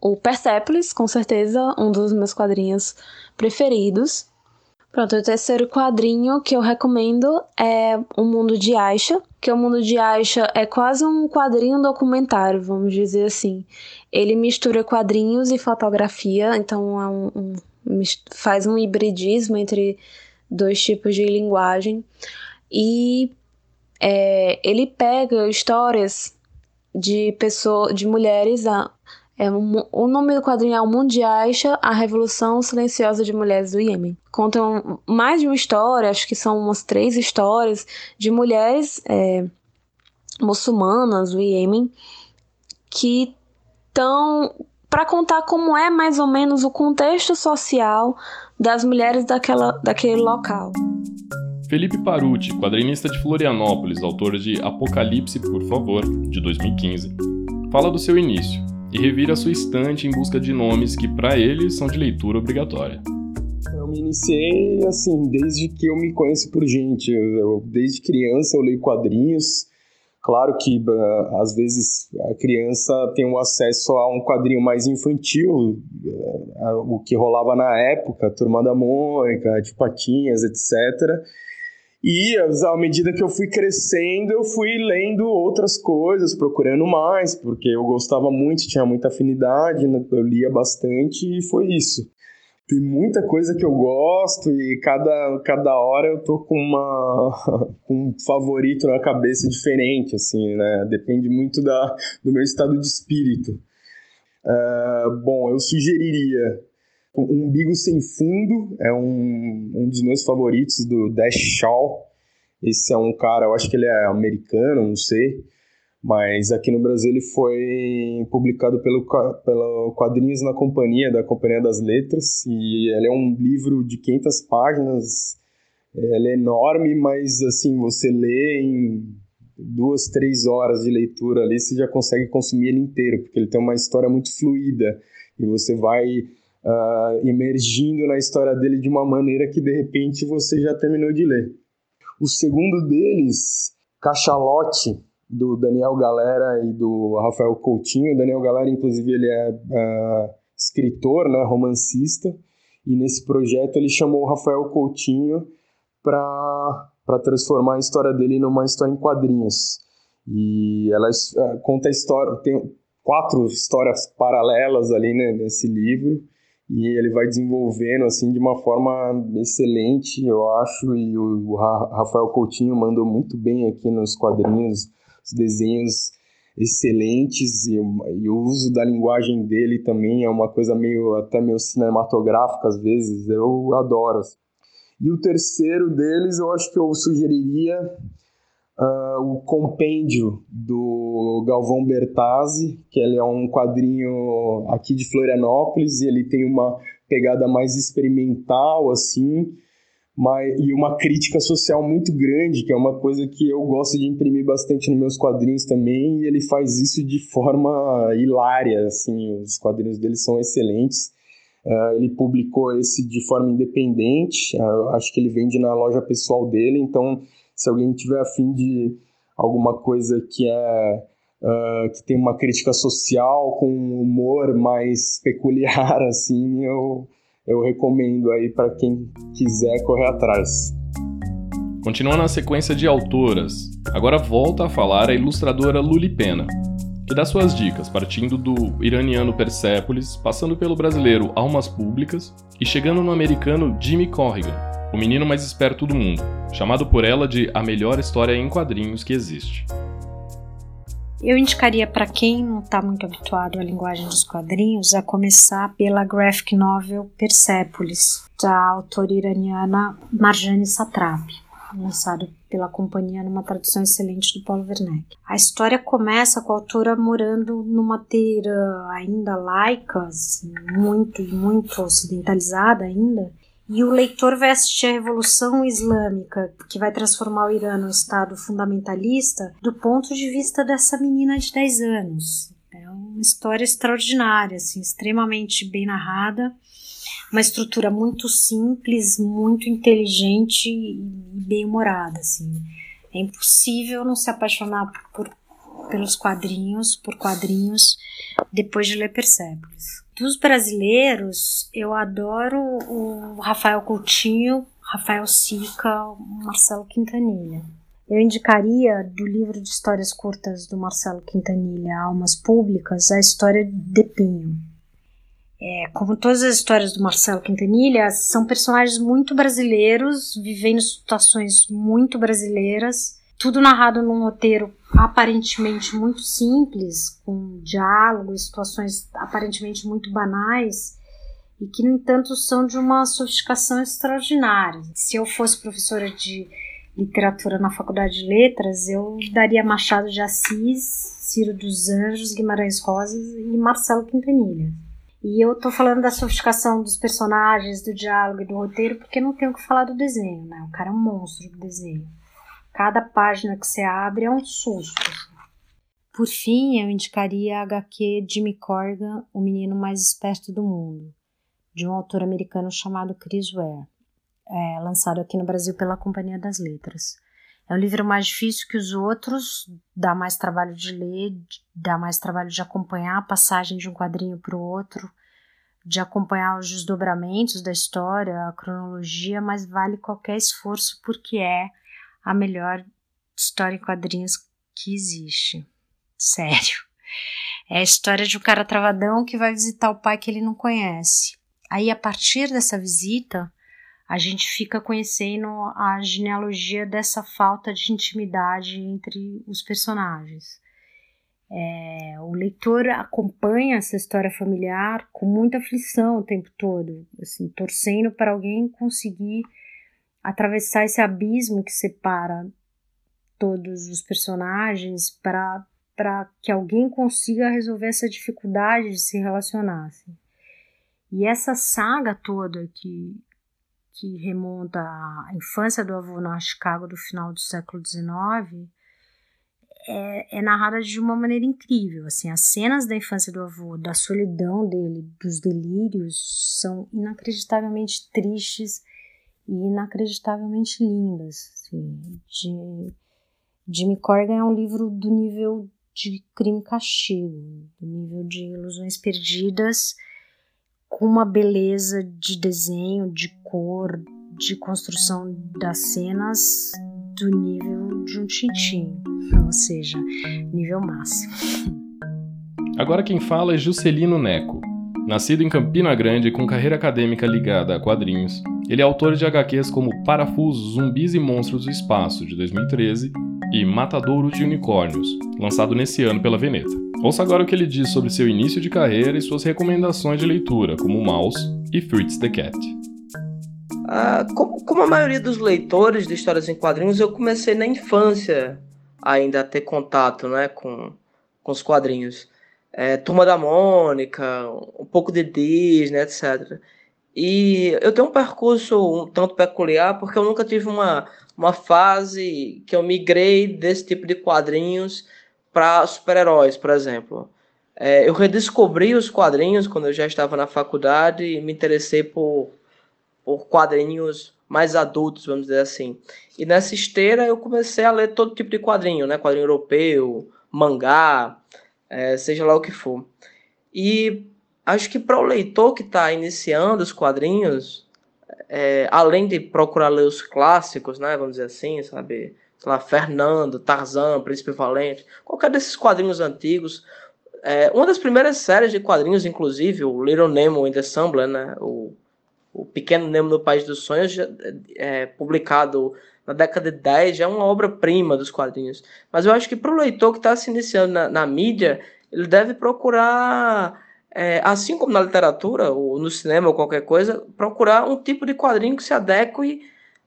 o Persepolis, com certeza, um dos meus quadrinhos preferidos. Pronto, o terceiro quadrinho que eu recomendo é O Mundo de Aisha, que o Mundo de Aisha é quase um quadrinho documentário, vamos dizer assim. Ele mistura quadrinhos e fotografia, então é um, um, faz um hibridismo entre dois tipos de linguagem. E é, ele pega histórias de pessoas, de mulheres é, um, o nome do quadrinho é O Mundo de Aisha, A Revolução Silenciosa de Mulheres do Iêmen. Contam mais de uma história, acho que são umas três histórias, de mulheres é, muçulmanas do Iêmen que estão para contar como é mais ou menos o contexto social das mulheres daquela, daquele local. Felipe Paruti, quadrinista de Florianópolis, autor de Apocalipse, por favor, de 2015, fala do seu início e revira sua estante em busca de nomes que, para ele, são de leitura obrigatória. Eu me iniciei assim, desde que eu me conheço por gente. Eu, desde criança eu leio quadrinhos. Claro que às vezes a criança tem o um acesso a um quadrinho mais infantil, uh, o que rolava na época, Turma da Mônica, de Patinhas, etc. E à medida que eu fui crescendo, eu fui lendo outras coisas, procurando mais, porque eu gostava muito, tinha muita afinidade, né? eu lia bastante e foi isso. Tem muita coisa que eu gosto e cada, cada hora eu tô com, uma, *laughs* um favorito na cabeça diferente, assim, né? Depende muito da, do meu estado de espírito. Uh, bom, eu sugeriria um Umbigo Sem Fundo é um, um dos meus favoritos do Dash Shaw. Esse é um cara, eu acho que ele é americano, não sei. Mas aqui no Brasil ele foi publicado pelo, pelo Quadrinhos na Companhia, da Companhia das Letras. E ele é um livro de 500 páginas. Ele é enorme, mas assim, você lê em duas, três horas de leitura ali, você já consegue consumir ele inteiro, porque ele tem uma história muito fluida. E você vai uh, emergindo na história dele de uma maneira que de repente você já terminou de ler. O segundo deles, Cachalote, do Daniel Galera e do Rafael Coutinho. O Daniel Galera, inclusive, ele é uh, escritor, né, romancista, e nesse projeto ele chamou o Rafael Coutinho para transformar a história dele numa história em quadrinhos. E ela uh, conta a história, tem, quatro histórias paralelas ali né, nesse livro e ele vai desenvolvendo assim de uma forma excelente, eu acho, e o, Rafael Coutinho mandou muito bem aqui nos quadrinhos, os desenhos excelentes. E, e, o uso da linguagem dele também é uma coisa meio até meio cinematográfica às vezes, eu adoro. E o terceiro deles eu acho que eu sugeriria uh, o compêndio do Galvão Bertazzi, que ele é um quadrinho aqui de Florianópolis e ele tem uma pegada mais experimental, assim, mas, e uma crítica social muito grande, que é uma coisa que eu gosto de imprimir bastante nos meus quadrinhos também, e ele faz isso de forma hilária, assim, os quadrinhos dele são excelentes. Uh, ele publicou esse de forma independente, uh, acho que ele vende na loja pessoal dele, então se alguém tiver afim de alguma coisa que é uh, que tem uma crítica social com um humor mais peculiar *laughs* assim eu eu recomendo aí para quem quiser correr atrás. Continuando na sequência de autoras, agora volta a falar a ilustradora Luli Pena, que dá suas dicas, partindo do iraniano Persepolis, passando pelo brasileiro Almas Públicas e chegando no americano Jimmy Corrigan, o menino mais esperto do mundo, chamado por ela de a melhor história em quadrinhos que existe. Eu indicaria para quem não está muito habituado à linguagem dos quadrinhos a começar pela graphic novel Persepolis, da autora iraniana Marjane Satrapi, lançada pela companhia numa tradução excelente do Paulo Werneck. A história começa com a autora morando numa teira ainda laica, assim, muito muito ocidentalizada ainda, e o leitor assistir a Revolução Islâmica, que vai transformar o Irã num Estado fundamentalista, do ponto de vista dessa menina de 10 anos. É uma história extraordinária, assim, extremamente bem narrada, uma estrutura muito simples, muito inteligente e bem-humorada. Assim. É impossível não se apaixonar por, pelos quadrinhos, por quadrinhos, depois de ler Persepolis. Dos brasileiros, eu adoro o Rafael Coutinho, Rafael Sica, Marcelo Quintanilha. Eu indicaria do livro de histórias curtas do Marcelo Quintanilha, Almas Públicas, a história de Pinho. É, como todas as histórias do Marcelo Quintanilha, são personagens muito brasileiros, vivendo situações muito brasileiras, tudo narrado num roteiro aparentemente muito simples, com diálogos, situações aparentemente muito banais, e que, no entanto, são de uma sofisticação extraordinária. Se eu fosse professora de literatura na Faculdade de Letras, eu daria Machado de Assis, Ciro dos Anjos, Guimarães Rosas e Marcelo Quintanilha. E eu tô falando da sofisticação dos personagens, do diálogo e do roteiro, porque não tenho que falar do desenho, né? O cara é um monstro do desenho. Cada página que você abre é um susto. Por fim, eu indicaria a HQ Jimmy Corrigan, O Menino Mais Esperto do Mundo, de um autor americano chamado Chris Ware, é, lançado aqui no Brasil pela Companhia das Letras. É um livro mais difícil que os outros, dá mais trabalho de ler, dá mais trabalho de acompanhar a passagem de um quadrinho para o outro, de acompanhar os desdobramentos da história, a cronologia, mas vale qualquer esforço porque é a melhor história em quadrinhos que existe. Sério. É a história de um cara travadão que vai visitar o pai que ele não conhece. Aí, a partir dessa visita, a gente fica conhecendo a genealogia dessa falta de intimidade entre os personagens. É, o leitor acompanha essa história familiar com muita aflição o tempo todo, assim, torcendo para alguém conseguir atravessar esse abismo que separa todos os personagens para para que alguém consiga resolver essa dificuldade de se relacionar. Assim. E essa saga toda que, que remonta à infância do avô na Chicago do final do século XIX é, é, narrada de uma maneira incrível. Assim, as cenas da infância do avô, da solidão dele, dos delírios, são inacreditavelmente tristes e inacreditavelmente lindas. Assim, de, Jimmy Corrigan é um livro do nível de crime castigo, do nível de ilusões perdidas, com uma beleza de desenho, de cor, de construção das cenas do nível de um tintim, *laughs* ou seja, nível máximo. Agora quem fala é Juscelino Neco. Nascido em Campina Grande com carreira acadêmica ligada a quadrinhos, ele é autor de HQs como Parafusos, Zumbis e Monstros do Espaço, de 2013, e Matadouro de Unicórnios, lançado nesse ano pela Veneta. Ouça agora o que ele diz sobre seu início de carreira e suas recomendações de leitura, como Mouse e Fritz the Cat. Ah, como, como, a maioria dos leitores de histórias em quadrinhos, eu comecei na infância ainda a ter contato né, com, com os quadrinhos. É, Turma da Mônica, um pouco de Disney, etc. E eu tenho um percurso um tanto peculiar porque eu nunca tive uma, uma fase que eu migrei desse tipo de quadrinhos para super-heróis, por exemplo. É, eu redescobri os quadrinhos quando eu já estava na faculdade e me interessei por, por quadrinhos mais adultos, vamos dizer assim. E nessa esteira eu comecei a ler todo tipo de quadrinho, né? Quadrinho europeu, mangá, é, seja lá o que for. E acho que para o leitor que está iniciando os quadrinhos, é, além de procurar ler os clássicos, né? Vamos dizer assim, sabe? Sei lá, Fernando, Tarzan, Príncipe Valente, qualquer desses quadrinhos antigos. É, uma das primeiras séries de quadrinhos, inclusive, o Little Nemo in the Summer, né? O, o Pequeno Nemo no País dos Sonhos, é, publicado na década de 10, já é uma obra-prima dos quadrinhos. Mas eu acho que para o leitor que está se iniciando na, na, mídia, ele deve procurar, é, assim como na literatura, ou no cinema, ou qualquer coisa, procurar um tipo de quadrinho que se adeque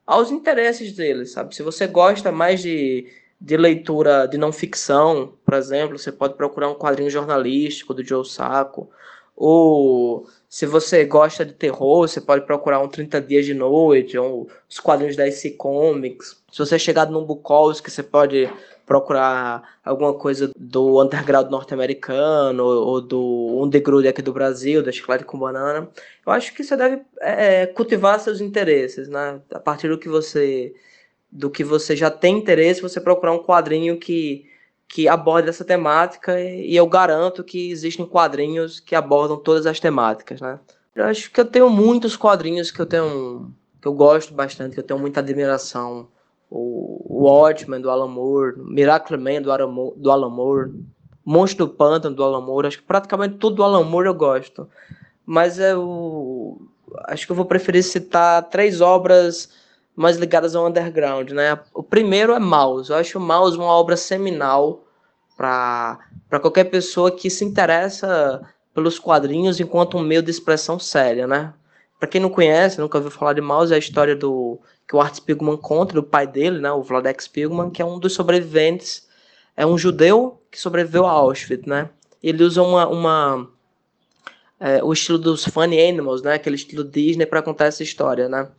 aos interesses dele, sabe? Se você gosta mais de, de leitura de não ficção, por exemplo, você pode procurar um quadrinho jornalístico do Joe Sacco, ou se você gosta de terror, você pode procurar um 30 Dias de Noite, ou os quadrinhos da IC Comics. Se você é chegado num Bukowski, você pode procurar alguma coisa do underground norte-americano ou do underground aqui do Brasil, da Chiclete com Banana. Eu acho que você deve é, cultivar seus interesses, né? A partir do que você do que você já tem interesse, você procurar um quadrinho que que aborde essa temática e eu garanto que existem quadrinhos que abordam todas as temáticas, né? Eu acho que eu tenho muitos quadrinhos que eu tenho que eu gosto bastante, que eu tenho muita admiração o Watchmen do Alan Moore, Miracle Man do Moore, do Alan Moore Monstro do Pântano do Alan Moore, acho que praticamente tudo do Alan Moore eu gosto. Mas eu acho que eu vou preferir citar três obras mais ligadas ao underground, né? O primeiro é Mouse. Eu acho Mouse uma obra seminal para qualquer pessoa que se interessa pelos quadrinhos enquanto um meio de expressão séria, né? Para quem não conhece, nunca ouviu falar de Mouse, é a história do que o Art Spiegelman conta do pai dele, né, o Vladek Spiegelman, que é um dos sobreviventes, é um judeu que sobreviveu a Auschwitz, né? Ele usa uma, uma é, o estilo dos funny animals, né, aquele estilo Disney para contar essa história, né?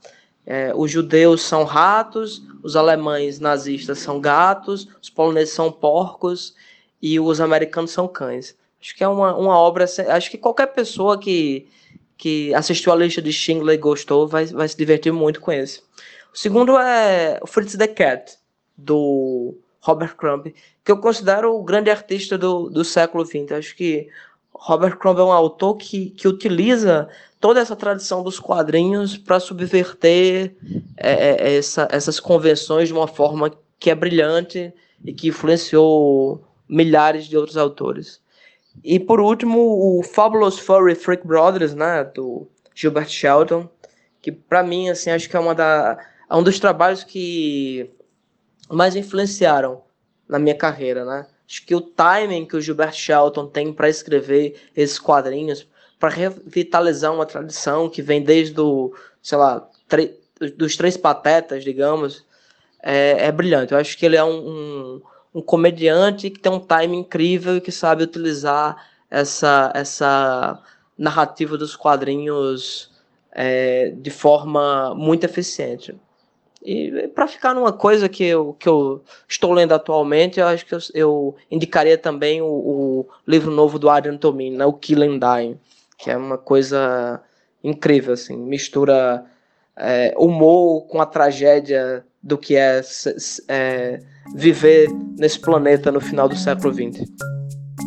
É, os judeus são ratos, os alemães nazistas são gatos, os poloneses são porcos e os americanos são cães. Acho que é uma, uma obra. Acho que qualquer pessoa que, que assistiu a lista de Schindler e gostou vai, vai se divertir muito com esse. O segundo é o Fritz the Cat, do Robert Crumb, que eu considero o grande artista do, do século XX. Acho que Robert Crumb é um autor que, que utiliza toda essa tradição dos quadrinhos para subverter é, é, essa, essas convenções de uma forma que é brilhante e que influenciou milhares de outros autores. E por último, o Fabulous Furry Freak Brothers, né, do Gilbert Shelton, que para mim assim acho que é uma da é um dos trabalhos que mais influenciaram na minha carreira, né? Acho que o timing que o Gilbert Shelton tem para escrever esses quadrinhos, para revitalizar uma tradição que vem desde o, sei lá, dos três patetas, digamos, é, é, brilhante. Eu acho que ele é um, um, um, comediante que tem um timing incrível e que sabe utilizar essa, essa narrativa dos quadrinhos é, de forma muito eficiente. E para ficar numa coisa que eu, que eu estou lendo atualmente, eu acho que eu, eu indicaria também o, o, livro novo do Adrian Tomine, né, o Kill and Die, que é uma coisa incrível, assim, mistura é, humor com a tragédia do que é, é, viver nesse planeta no final do século XX.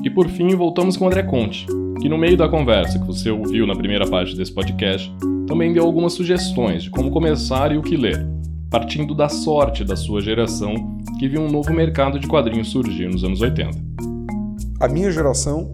E por fim, voltamos com o André Conte, que no meio da conversa que você ouviu na primeira parte desse podcast, também deu algumas sugestões de como começar e o que ler partindo da sorte da sua geração, que viu um novo mercado de quadrinhos surgir nos anos 80. A minha geração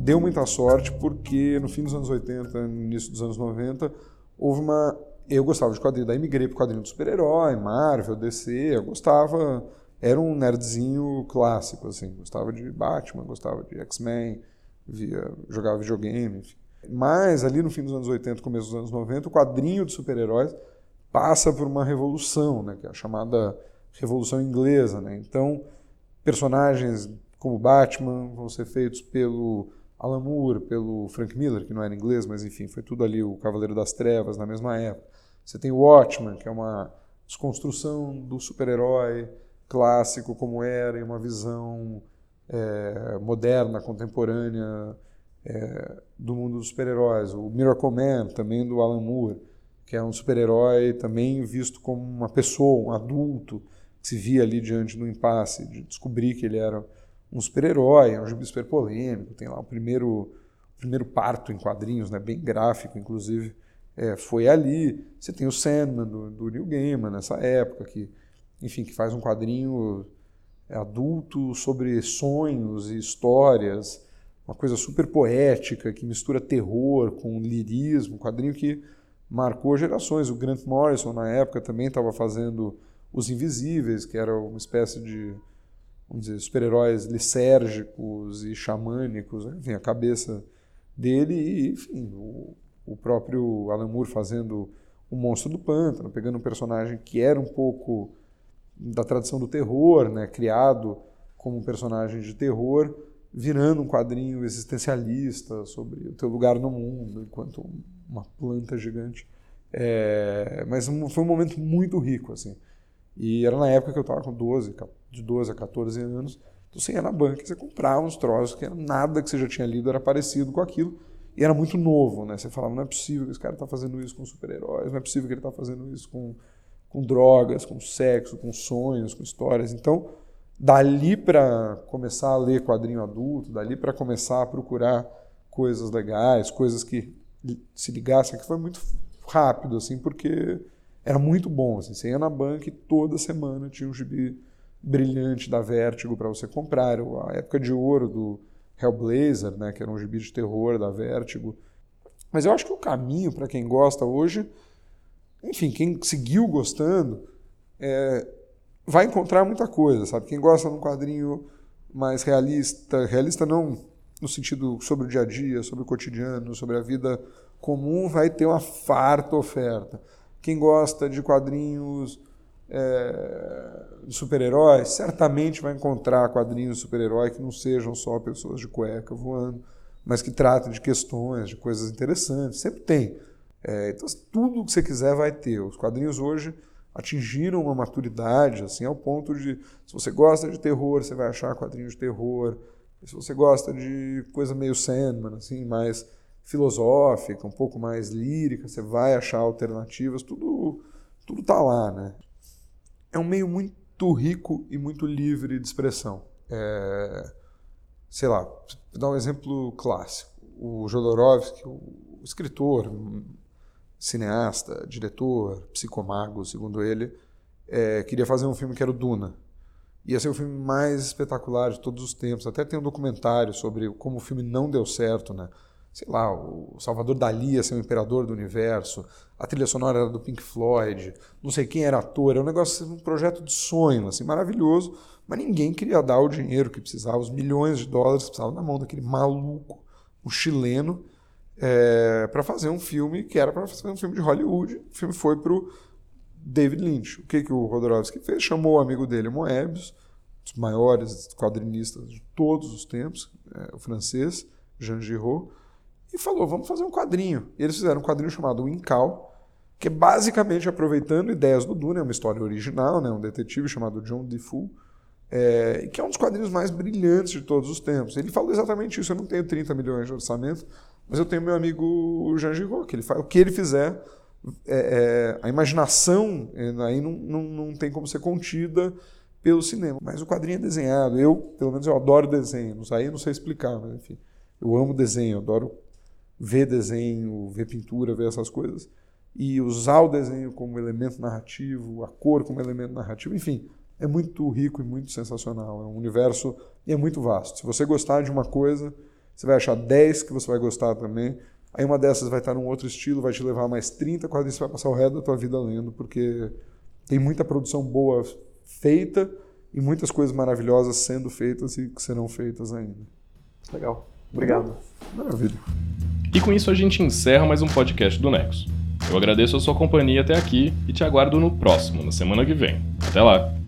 deu muita sorte porque no fim dos anos 80, no início dos anos 90, houve uma. Eu gostava de quadrinho, daí migrei para quadrinho de super-herói, Marvel, DC, eu gostava. Era um nerdzinho clássico, assim. Gostava de Batman, gostava de X-Men, via, jogava videogame, enfim. Mas ali no fim dos anos 80, começo dos anos 90, o quadrinho de super-heróis passa por uma revolução, né, que é a chamada Revolução Inglesa. Né? Então, personagens como Batman vão ser feitos pelo Alan Moore, pelo Frank Miller, que não era inglês, mas enfim, foi tudo ali o Cavaleiro das Trevas na mesma época. Você tem o Watchmen, que é uma desconstrução do super-herói clássico como era, e uma visão é, moderna, contemporânea é, do mundo dos super-heróis. O Miracle Man, também do Alan Moore, que é um super-herói também visto como uma pessoa, um adulto, que se via ali diante do impasse, de descobrir que ele era um super-herói, é um gibi super polêmico, tem lá o primeiro, o primeiro parto em quadrinhos, né, bem gráfico, inclusive, é, foi ali. Você tem o Sandman, do, do Neil Gaiman, nessa época, que, enfim, que faz um quadrinho adulto sobre sonhos e histórias, uma coisa super poética, que mistura terror com lirismo, um quadrinho que marcou gerações. O Grant Morrison, na época, também estava fazendo Os Invisíveis, que era uma espécie de super-heróis lisérgicos e xamânicos, né? enfim, a cabeça dele e, enfim, o, o próprio Alan Moore fazendo o Monstro do Pântano, pegando um personagem que era um pouco da tradição do terror, né, criado como um personagem de terror, virando um quadrinho existencialista sobre o teu lugar no mundo enquanto uma planta gigante. É, mas foi um momento muito rico, assim. E era na época que eu estava com 12, de 12 a 14 anos. Então você ia na banca você comprava uns troços que nada que você já tinha lido era parecido com aquilo. E era muito novo, né? Você falava, não é possível que esse cara está fazendo isso com super-heróis, não é possível que ele está fazendo isso com, com drogas, com sexo, com sonhos, com histórias. Então, dali para começar a ler quadrinho adulto, dali para começar a procurar coisas legais, coisas que se ligassem, que foi muito rápido, assim, porque era muito bom. Assim. Você ia na banca e toda semana tinha um gibi brilhante da Vertigo para você comprar. A época de ouro do Hellblazer, né, que era um gibi de terror da Vertigo. Mas eu acho que o caminho para quem gosta hoje, enfim, quem seguiu gostando, é, vai encontrar muita coisa, sabe? Quem gosta de um quadrinho mais realista, realista não no sentido sobre o dia a dia, sobre o cotidiano, sobre a vida comum, vai ter uma farta oferta. Quem gosta de quadrinhos é, de super-heróis, certamente vai encontrar quadrinhos de super-herói que não sejam só pessoas de cueca voando, mas que tratem de questões, de coisas interessantes. Sempre tem. É, então, tudo que você quiser vai ter. Os quadrinhos hoje atingiram uma maturidade, assim, ao ponto de, se você gosta de terror, você vai achar quadrinhos de terror. Se você gosta de coisa meio Sandman, assim, mais filosófica, um pouco mais lírica, você vai achar alternativas, tudo tudo está lá, né? É um meio muito rico e muito livre de expressão. É, sei lá, vou dar um exemplo clássico. O Jodorowsky, o escritor, cineasta, diretor, psicomago, segundo ele, é, queria fazer um filme que era o Duna. Ia ser o filme mais espetacular de todos os tempos. Até tem um documentário sobre como o filme não deu certo, né? sei lá, o Salvador Dali ia ser o imperador do universo, a trilha sonora era do Pink Floyd, não sei quem era ator, era um negócio, um projeto de sonho, assim, maravilhoso, mas ninguém queria dar o dinheiro que precisava, os milhões de dólares que precisava na mão daquele maluco, um chileno, é, para fazer um filme que era para fazer um filme de Hollywood. O filme foi para o David Lynch. O que, que o Rodorovsky fez? Chamou o amigo dele, Moebius, um dos maiores quadrinistas de todos os tempos, é, o francês, Jean Giraud, e falou: vamos fazer um quadrinho. E eles fizeram um quadrinho chamado Incal, que é basicamente aproveitando ideias do Dune, é uma história original, né, um detetive chamado John Defoe, é, que é um dos quadrinhos mais brilhantes de todos os tempos. Ele falou exatamente isso: eu não tenho 30 milhões de orçamento, mas eu tenho meu amigo Jean Giraud, que ele faz, o que ele fizer, é, é, a imaginação é, aí não, não, não tem como ser contida pelo cinema. Mas o quadrinho é desenhado. Eu, pelo menos, eu adoro desenhos. Aí não sei explicar, mas enfim. Eu amo desenho, adoro ver desenho, ver pintura, ver essas coisas, e usar o desenho como elemento narrativo, a cor como elemento narrativo, enfim, é muito rico e muito sensacional. É um universo e é muito vasto. Se você gostar de uma coisa, Você vai achar 10 que você vai gostar também. Aí uma dessas vai estar num outro estilo, vai te levar mais 30 quadrinhos, você vai passar o resto da tua vida lendo, porque tem muita produção boa feita e muitas coisas maravilhosas sendo feitas e que serão feitas ainda. Legal. Obrigado. Maravilha. E com isso a gente encerra mais um podcast do Nexo. Eu agradeço a sua companhia até aqui e te aguardo no próximo, na semana que vem. Até lá!